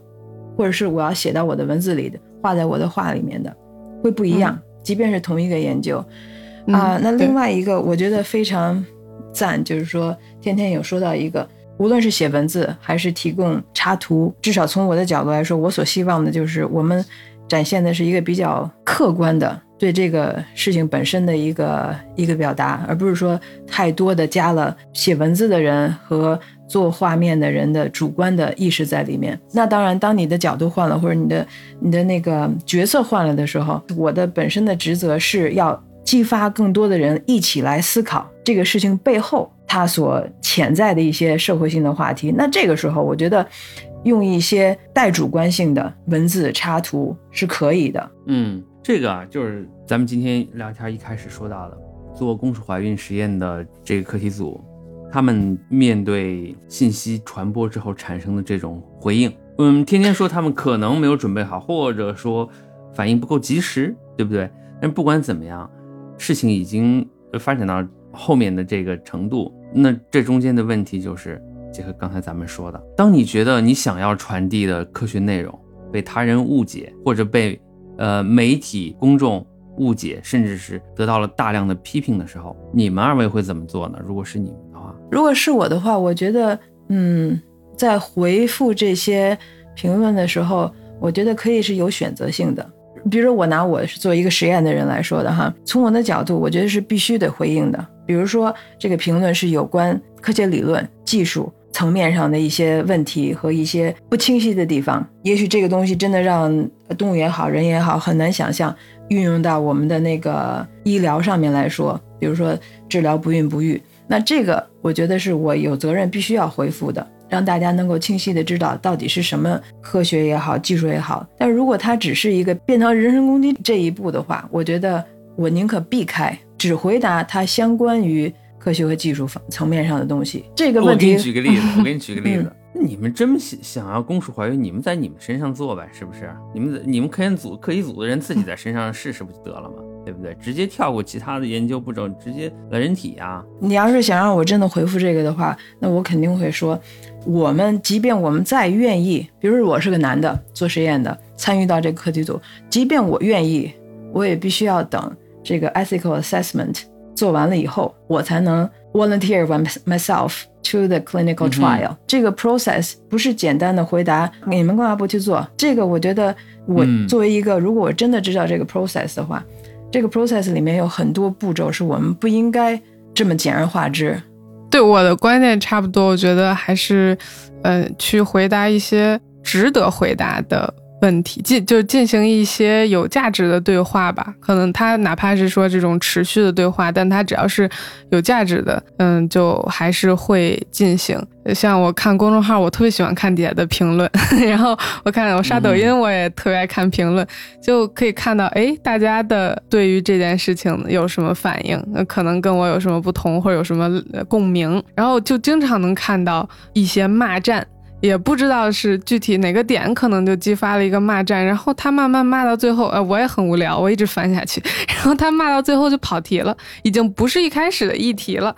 或者是我要写到我的文字里的，画在我的画里面的，会不一样。即便是同一个研究啊，那另外一个我觉得非常赞，就是说天天有说到一个。无论是写文字还是提供插图，至少从我的角度来说，我所希望的就是我们展现的是一个比较客观的对这个事情本身的一个一个表达，而不是说太多的加了写文字的人和做画面的人的主观的意识在里面。那当然，当你的角度换了，或者你的你的那个角色换了的时候，我的本身的职责是要激发更多的人一起来思考这个事情背后。它所潜在的一些社会性的话题，那这个时候我觉得用一些带主观性的文字插图是可以的。嗯，这个啊，就是咱们今天聊天一开始说到的，做公主怀孕实验的这个课题组，他们面对信息传播之后产生的这种回应，嗯，天天说他们可能没有准备好，或者说反应不够及时，对不对？但不管怎么样，事情已经发展到后面的这个程度。那这中间的问题就是，结合刚才咱们说的，当你觉得你想要传递的科学内容被他人误解，或者被呃媒体公众误解，甚至是得到了大量的批评的时候，你们二位会怎么做呢？如果是你们的话，如果是我的话，我觉得，嗯，在回复这些评论的时候，我觉得可以是有选择性的。比如说，我拿我是做一个实验的人来说的哈，从我的角度，我觉得是必须得回应的。比如说，这个评论是有关科学理论、技术层面上的一些问题和一些不清晰的地方。也许这个东西真的让动物也好，人也好，很难想象运用到我们的那个医疗上面来说，比如说治疗不孕不育。那这个我觉得是我有责任必须要回复的，让大家能够清晰的知道到底是什么科学也好，技术也好。但如果它只是一个变成人身攻击这一步的话，我觉得我宁可避开，只回答它相关于科学和技术层面上的东西。这个问题，我给你举个例子，我给你举个例子。你们真想想要公主怀孕，你们在你们身上做呗，是不是？你们你们科研组、科技组的人自己在身上试试不就得了吗？对不对？直接跳过其他的研究步骤，直接来人体呀！你要是想让我真的回复这个的话，那我肯定会说，我们即便我们再愿意，比如我是个男的做实验的，参与到这个课题组，即便我愿意，我也必须要等这个 ethical assessment 做完了以后，我才能 volunteer myself to the clinical trial。这个 process 不是简单的回答你们干嘛不去做？这个我觉得，我作为一个，如果我真的知道这个 process 的话。这个 process 里面有很多步骤，是我们不应该这么简而化之。对我的观点差不多，我觉得还是，嗯，去回答一些值得回答的。问题进就进行一些有价值的对话吧，可能他哪怕是说这种持续的对话，但他只要是有价值的，嗯，就还是会进行。像我看公众号，我特别喜欢看底下的评论，然后我看我刷抖音，我也特别爱看评论，就可以看到，哎，大家的对于这件事情有什么反应，那可能跟我有什么不同，或者有什么共鸣，然后就经常能看到一些骂战。也不知道是具体哪个点，可能就激发了一个骂战，然后他慢慢骂到最后，呃，我也很无聊，我一直翻下去，然后他骂到最后就跑题了，已经不是一开始的议题了，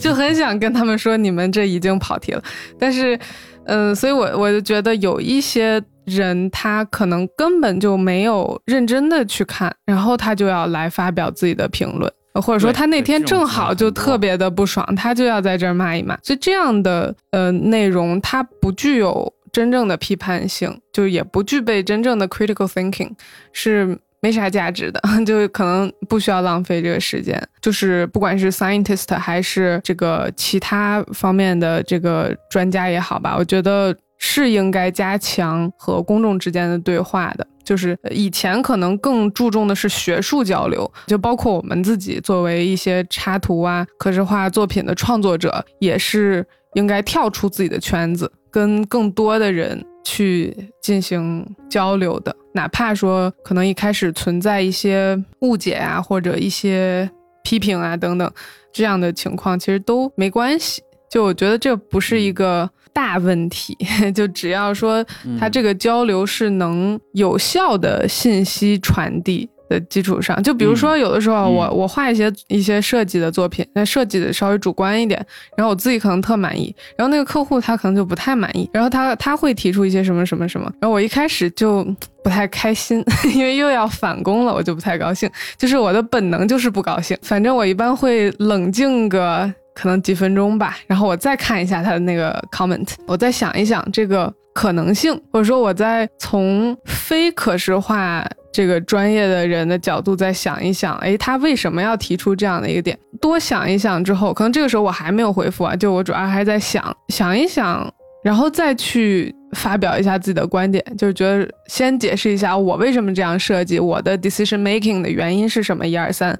就很想跟他们说，你们这已经跑题了。但是，嗯，所以我我就觉得有一些人，他可能根本就没有认真的去看，然后他就要来发表自己的评论。或者说他那天正好就特别的不爽，他就要在这儿骂一骂。所以这样的呃内容，它不具有真正的批判性，就也不具备真正的 critical thinking，是没啥价值的，就可能不需要浪费这个时间。就是不管是 scientist 还是这个其他方面的这个专家也好吧，我觉得是应该加强和公众之间的对话的。就是以前可能更注重的是学术交流，就包括我们自己作为一些插图啊、可视化作品的创作者，也是应该跳出自己的圈子，跟更多的人去进行交流的。哪怕说可能一开始存在一些误解啊，或者一些批评啊等等这样的情况，其实都没关系。就我觉得这不是一个。大问题 就只要说它这个交流是能有效的信息传递的基础上，就比如说有的时候我我画一些一些设计的作品，那设计的稍微主观一点，然后我自己可能特满意，然后那个客户他可能就不太满意，然后他他会提出一些什么什么什么，然后我一开始就不太开心，因为又要返工了，我就不太高兴，就是我的本能就是不高兴，反正我一般会冷静个。可能几分钟吧，然后我再看一下他的那个 comment，我再想一想这个可能性，或者说我再从非可视化这个专业的人的角度再想一想，哎，他为什么要提出这样的一个点？多想一想之后，可能这个时候我还没有回复啊，就我主要还在想想一想，然后再去发表一下自己的观点，就是觉得先解释一下我为什么这样设计，我的 decision making 的原因是什么，一二三，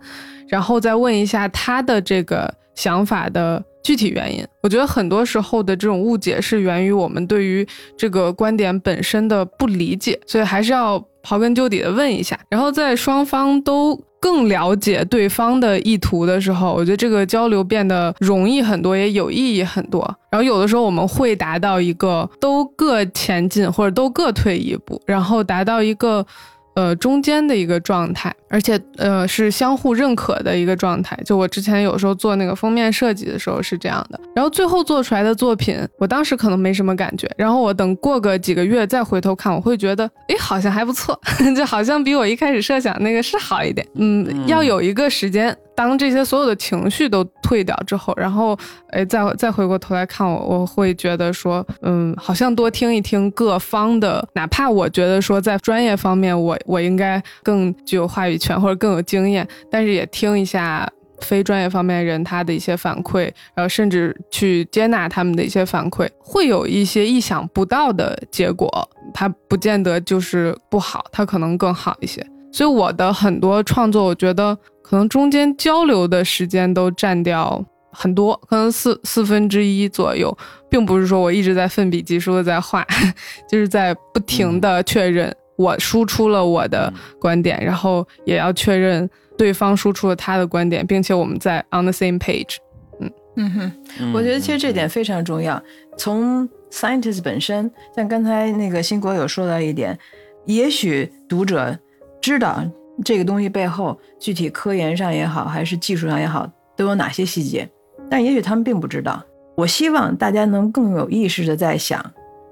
然后再问一下他的这个。想法的具体原因，我觉得很多时候的这种误解是源于我们对于这个观点本身的不理解，所以还是要刨根究底的问一下。然后在双方都更了解对方的意图的时候，我觉得这个交流变得容易很多，也有意义很多。然后有的时候我们会达到一个都各前进，或者都各退一步，然后达到一个。呃，中间的一个状态，而且呃是相互认可的一个状态。就我之前有时候做那个封面设计的时候是这样的，然后最后做出来的作品，我当时可能没什么感觉，然后我等过个几个月再回头看，我会觉得，哎，好像还不错，就好像比我一开始设想那个是好一点。嗯，要有一个时间。当这些所有的情绪都退掉之后，然后，哎，再再回过头来看我，我会觉得说，嗯，好像多听一听各方的，哪怕我觉得说在专业方面，我我应该更具有话语权或者更有经验，但是也听一下非专业方面人他的一些反馈，然后甚至去接纳他们的一些反馈，会有一些意想不到的结果。它不见得就是不好，它可能更好一些。所以我的很多创作，我觉得可能中间交流的时间都占掉很多，可能四四分之一左右，并不是说我一直在奋笔疾书的在画，就是在不停的确认我输出了我的观点，然后也要确认。对方输出了他的观点，并且我们在 on the same page。嗯嗯哼，我觉得其实这点非常重要。从 scientist 本身，像刚才那个新国有说到一点，也许读者知道这个东西背后具体科研上也好，还是技术上也好，都有哪些细节，但也许他们并不知道。我希望大家能更有意识的在想，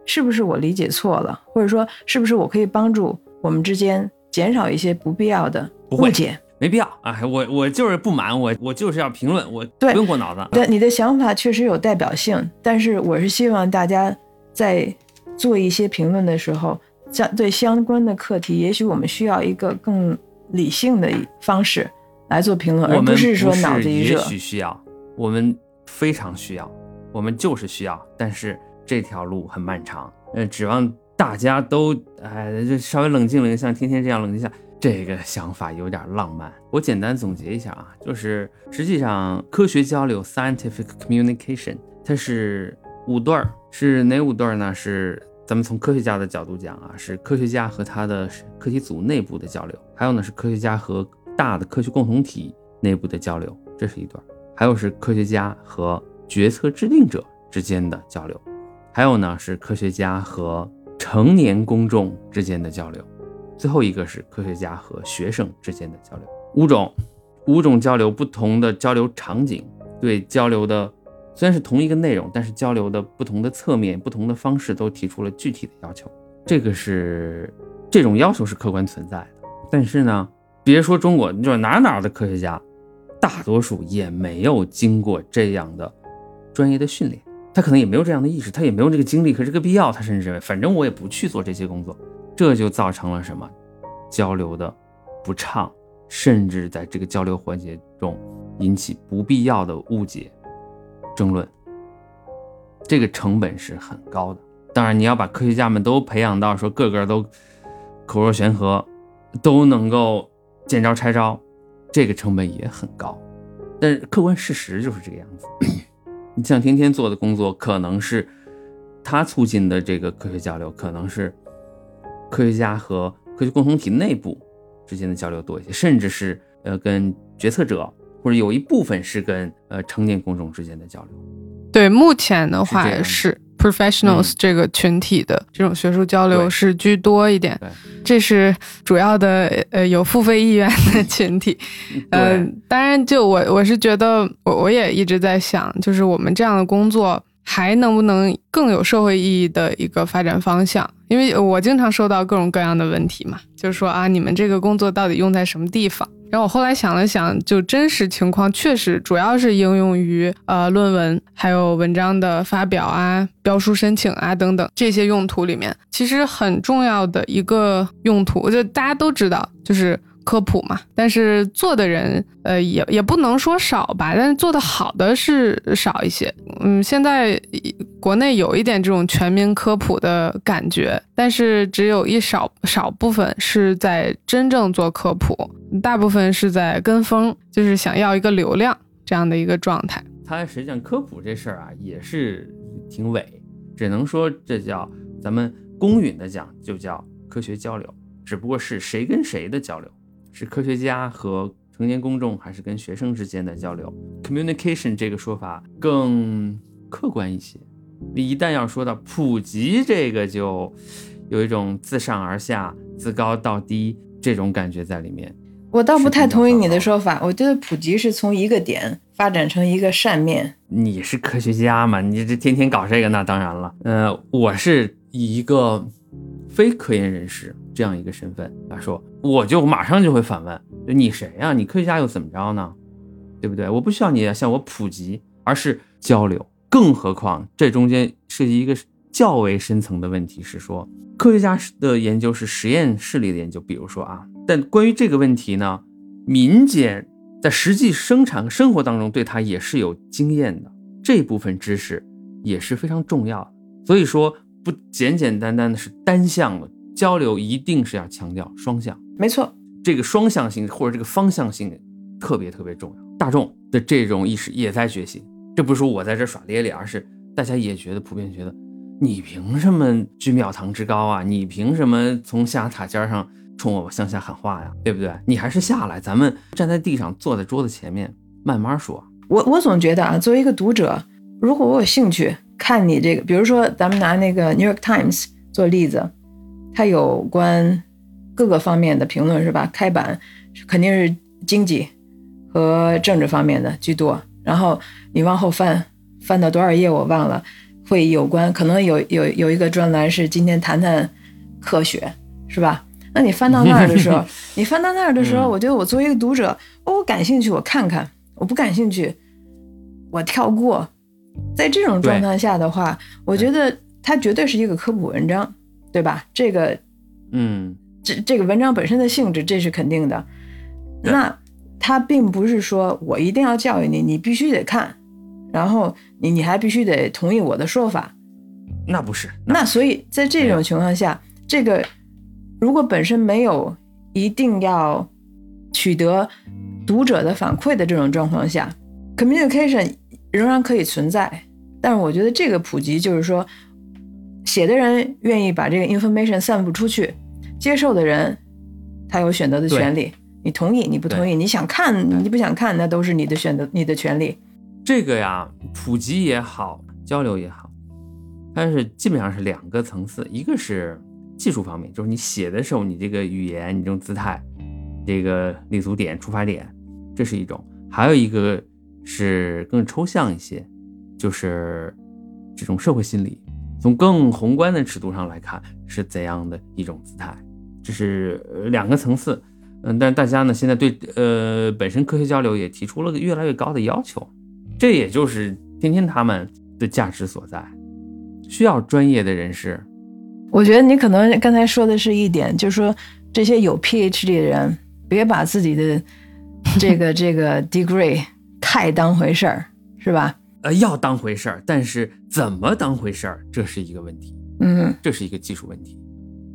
是不是我理解错了，或者说是不是我可以帮助我们之间减少一些不必要的误解。没必要啊！我我就是不满，我我就是要评论，我不用过脑子。对你的想法确实有代表性，但是我是希望大家在做一些评论的时候，相对相关的课题，也许我们需要一个更理性的方式来做评论，而不是说脑子一热。也许需要，我们非常需要，我们就是需要，但是这条路很漫长。呃，指望大家都哎，就稍微冷静冷静，像天天这样冷静下。这个想法有点浪漫，我简单总结一下啊，就是实际上科学交流 （scientific communication） 它是五段儿，是哪五段儿呢？是咱们从科学家的角度讲啊，是科学家和他的课题组内部的交流，还有呢是科学家和大的科学共同体内部的交流，这是一段；还有是科学家和决策制定者之间的交流，还有呢是科学家和成年公众之间的交流。最后一个是科学家和学生之间的交流，五种，五种交流，不同的交流场景，对交流的虽然是同一个内容，但是交流的不同的侧面、不同的方式都提出了具体的要求。这个是这种要求是客观存在的，但是呢，别说中国，就是哪哪的科学家，大多数也没有经过这样的专业的训练，他可能也没有这样的意识，他也没有这个精力和这个必要，他甚至认为，反正我也不去做这些工作。这就造成了什么？交流的不畅，甚至在这个交流环节中引起不必要的误解、争论。这个成本是很高的。当然，你要把科学家们都培养到说个个都口若悬河，都能够见招拆招，这个成本也很高。但是客观事实就是这个样子。你 像天天做的工作，可能是他促进的这个科学交流，可能是。科学家和科学共同体内部之间的交流多一些，甚至是呃跟决策者或者有一部分是跟呃成年公众之间的交流。对，目前的话是 professionals 这个群体的这种学术交流是居多一点，这是主要的呃有付费意愿的群体。嗯，当然就我我是觉得我我也一直在想，就是我们这样的工作。还能不能更有社会意义的一个发展方向？因为我经常收到各种各样的问题嘛，就是说啊，你们这个工作到底用在什么地方？然后我后来想了想，就真实情况确实主要是应用于呃论文，还有文章的发表啊、标书申请啊等等这些用途里面，其实很重要的一个用途，我觉得大家都知道，就是。科普嘛，但是做的人，呃，也也不能说少吧，但是做的好的是少一些。嗯，现在国内有一点这种全民科普的感觉，但是只有一少少部分是在真正做科普，大部分是在跟风，就是想要一个流量这样的一个状态。它实际上科普这事儿啊，也是挺伪，只能说这叫咱们公允的讲，就叫科学交流，只不过是谁跟谁的交流。是科学家和成年公众，还是跟学生之间的交流？communication 这个说法更客观一些。你一旦要说到普及，这个就有一种自上而下、自高到低这种感觉在里面。我倒不太同意你的说法。我觉得普及是从一个点发展成一个扇面。你是科学家嘛？你这天天搞这个，那当然了。呃，我是以一个非科研人士。这样一个身份来说，我就马上就会反问：就你谁呀？你科学家又怎么着呢？对不对？我不需要你向我普及，而是交流。更何况这中间涉及一个较为深层的问题，是说科学家的研究是实验室里的研究，比如说啊，但关于这个问题呢，民间在实际生产生活当中对它也是有经验的，这部分知识也是非常重要的。所以说，不简简单单的是单向的交流，一定是要强调双向。没错，这个双向性或者这个方向性特别特别重要。大众的这种意识也在觉醒，这不是说我在这耍咧咧，而是大家也觉得普遍觉得。你凭什么居庙堂之高啊？你凭什么从象牙塔尖上冲我向下喊话呀？对不对？你还是下来，咱们站在地上，坐在桌子前面，慢慢说。我我总觉得啊，作为一个读者，如果我有兴趣看你这个，比如说咱们拿那个 New York Times 做例子，它有关各个方面的评论是吧？开版肯定是经济和政治方面的居多，然后你往后翻，翻到多少页我忘了。会有关，可能有有有一个专栏是今天谈谈科学，是吧？那你翻到那儿的时候，你翻到那儿的时候，我觉得我作为一个读者，我感兴趣，我看看；我不感兴趣，我跳过。在这种状态下的话，我觉得它绝对是一个科普文章，对吧？这个，嗯，这这个文章本身的性质，这是肯定的。那他并不是说我一定要教育你，你必须得看。然后你你还必须得同意我的说法，那不是？那所以在这种情况下，这个如果本身没有一定要取得读者的反馈的这种状况下，communication 仍然可以存在。但是我觉得这个普及就是说，写的人愿意把这个 information 散布出去，接受的人他有选择的权利。你同意，你不同意，你想看，你不想看，那都是你的选择，你的权利。这个呀，普及也好，交流也好，它是基本上是两个层次，一个是技术方面，就是你写的时候，你这个语言，你这种姿态，这个立足点、出发点，这是一种；还有一个是更抽象一些，就是这种社会心理，从更宏观的尺度上来看是怎样的一种姿态，这是两个层次。嗯，但大家呢，现在对呃本身科学交流也提出了个越来越高的要求。这也就是天天他们的价值所在，需要专业的人士。我觉得你可能刚才说的是一点，就是说这些有 PhD 的人，别把自己的这个这个 degree 太当回事儿，是吧？呃，要当回事儿，但是怎么当回事儿，这是一个问题。嗯，这是一个技术问题。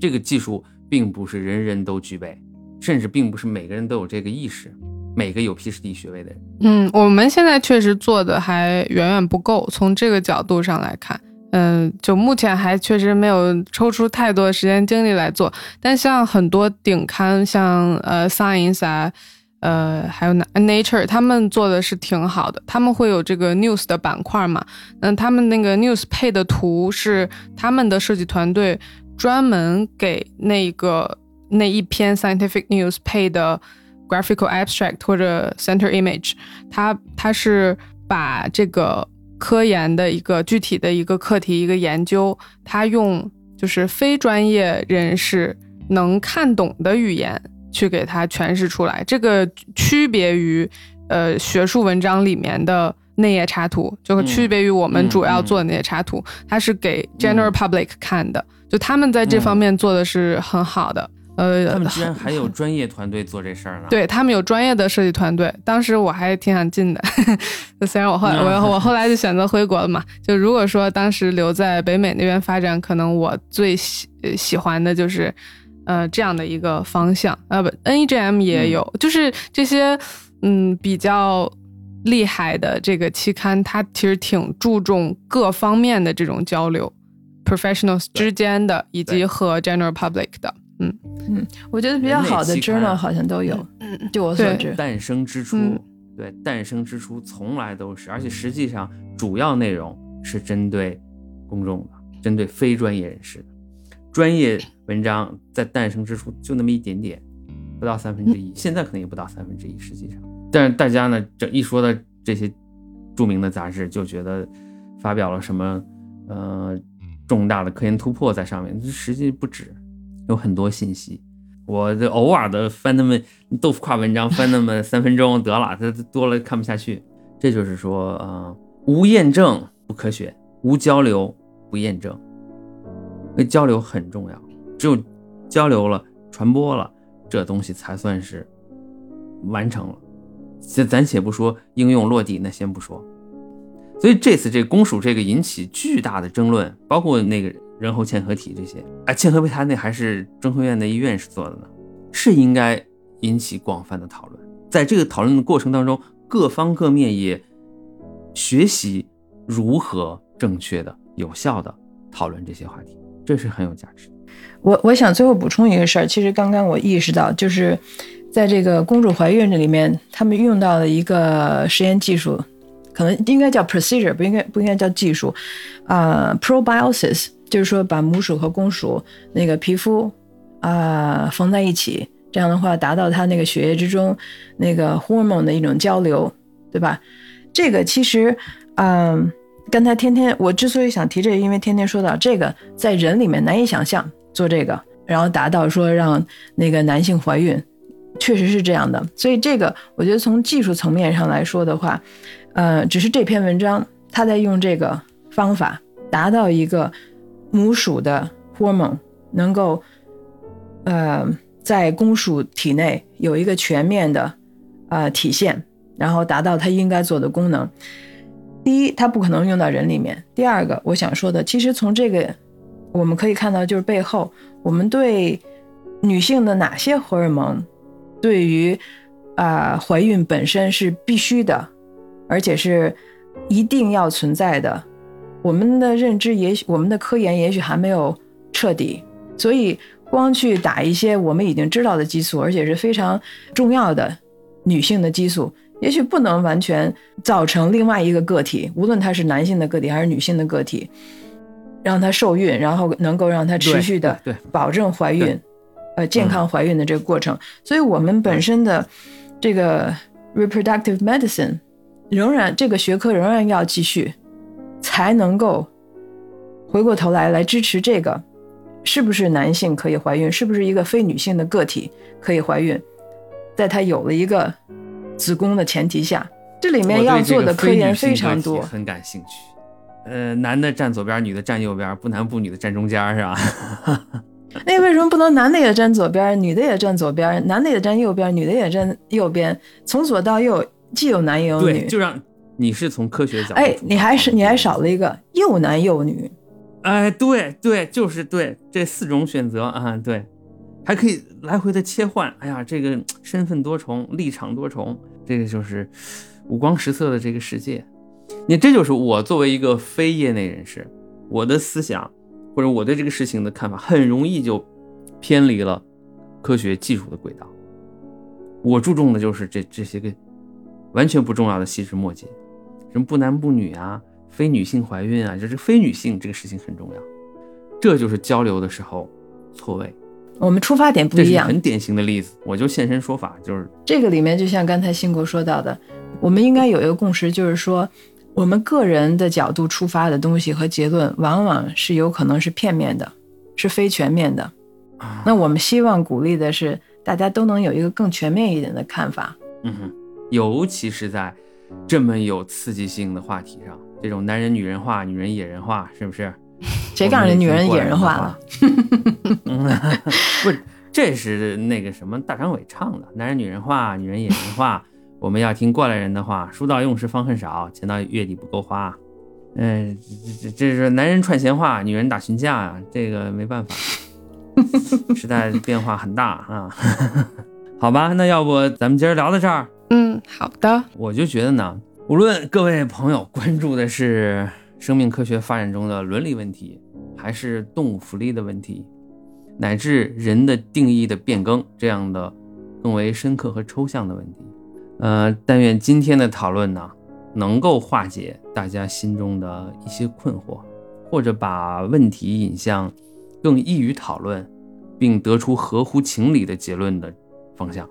这个技术并不是人人都具备，甚至并不是每个人都有这个意识。每个有 PhD 学位的人，嗯，我们现在确实做的还远远不够。从这个角度上来看，嗯，就目前还确实没有抽出太多时间精力来做。但像很多顶刊，像呃 Science 啊，呃还有 Nature，他们做的是挺好的。他们会有这个 News 的板块嘛？嗯，他们那个 News 配的图是他们的设计团队专门给那个那一篇 Scientific News 配的。graphical abstract 或者 center image，它它是把这个科研的一个具体的一个课题一个研究，它用就是非专业人士能看懂的语言去给它诠释出来。这个区别于呃学术文章里面的内页插图，就区别于我们主要做的那些插图，它是给 general public 看的，就他们在这方面做的是很好的。呃，他们居然还有专业团队做这事儿呢？对他们有专业的设计团队。当时我还挺想进的，虽然我后来我我后来就选择回国了嘛。就如果说当时留在北美那边发展，可能我最喜喜欢的就是呃这样的一个方向。呃不，NEJM 也有，就是这些嗯比较厉害的这个期刊，它其实挺注重各方面的这种交流，professionals 之间的以及和 general public 的。嗯嗯，我觉得比较好的 journal 好像都有。嗯，就我所知，诞生之初，对，诞生之初从来都是，而且实际上主要内容是针对公众的，针对非专业人士的。专业文章在诞生之初就那么一点点，不到三分之一，现在可能也不到三分之一。实际上，但是大家呢，这一说到这些著名的杂志，就觉得发表了什么呃重大的科研突破在上面，实际不止。有很多信息，我这偶尔的翻那么豆腐块文章，翻那么三分钟得了，这多了看不下去。这就是说，啊，无验证不科学，无交流不验证。那交流很重要，只有交流了、传播了，这东西才算是完成了。咱咱且不说应用落地，那先不说。所以这次这公署这个引起巨大的争论，包括那个人喉嵌合体这些，啊，嵌合胚胎那还是中科院的一院士做的呢，是应该引起广泛的讨论。在这个讨论的过程当中，各方各面也学习如何正确的、有效的讨论这些话题，这是很有价值。我我想最后补充一个事儿，其实刚刚我意识到，就是在这个公主怀孕这里面，他们用到了一个实验技术。可能应该叫 procedure，不应该不应该叫技术，啊，probiosis，就是说把母鼠和公鼠那个皮肤啊缝在一起，这样的话达到它那个血液之中那个 hormone 的一种交流，对吧？这个其实，嗯，刚才天天我之所以想提这个，因为天天说到这个在人里面难以想象做这个，然后达到说让那个男性怀孕，确实是这样的。所以这个我觉得从技术层面上来说的话。呃，只是这篇文章，他在用这个方法达到一个母鼠的 hormone 能够，呃，在公鼠体内有一个全面的呃体现，然后达到它应该做的功能。第一，它不可能用到人里面；第二个，我想说的，其实从这个我们可以看到，就是背后我们对女性的哪些荷尔蒙对于啊怀孕本身是必须的。而且是一定要存在的，我们的认知也许我们的科研也许还没有彻底，所以光去打一些我们已经知道的激素，而且是非常重要的女性的激素，也许不能完全造成另外一个个体，无论他是男性的个体还是女性的个体，让他受孕，然后能够让他持续的保证怀孕，呃健康怀孕的这个过程。所以，我们本身的这个 reproductive medicine。仍然，这个学科仍然要继续，才能够回过头来来支持这个，是不是男性可以怀孕，是不是一个非女性的个体可以怀孕，在他有了一个子宫的前提下，这里面要做的科研非常多。很感兴趣，呃，男的站左边，女的站右边，不男不女的站中间，是吧？那 为什么不能男的也站左边，女的也站左边，男的也站右边，女的也站右边，从左到右？既有男也有女，就让你是从科学角度。哎，你还是你还少了一个又男又女。哎，对对，就是对这四种选择啊，对，还可以来回的切换。哎呀，这个身份多重，立场多重，这个就是五光十色的这个世界。你这就是我作为一个非业内人士，我的思想或者我对这个事情的看法，很容易就偏离了科学技术的轨道。我注重的就是这这些个。完全不重要的细枝末节，什么不男不女啊，非女性怀孕啊，就是非女性这个事情很重要，这就是交流的时候错位。我们出发点不一样，很典型的例子，我就现身说法，就是这个里面就像刚才兴国说到的，我们应该有一个共识，就是说我们个人的角度出发的东西和结论，往往是有可能是片面的，是非全面的。那我们希望鼓励的是，大家都能有一个更全面一点的看法。嗯哼。尤其是在这么有刺激性的话题上，这种男人女人化、女人野人化，是不是？谁告诉你女人野人化了？不是，这是那个什么大张伟唱的。男人女人化，女人野人化，我们要听过来人的话。书到用时方恨少，钱到月底不够花。嗯，这这这是男人串闲话，女人打群架啊，这个没办法，时代变化很大啊。好吧，那要不咱们今儿聊到这儿。嗯，好的。我就觉得呢，无论各位朋友关注的是生命科学发展中的伦理问题，还是动物福利的问题，乃至人的定义的变更这样的更为深刻和抽象的问题，呃，但愿今天的讨论呢，能够化解大家心中的一些困惑，或者把问题引向更易于讨论，并得出合乎情理的结论的方向。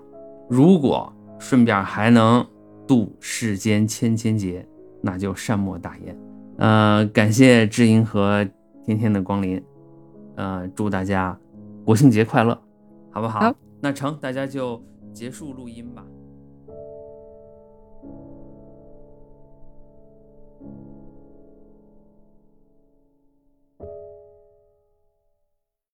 如果顺便还能度世间千千劫，那就善莫大焉。呃，感谢知音和天天的光临，呃，祝大家国庆节快乐，好不好？好，那成，大家就结束录音吧。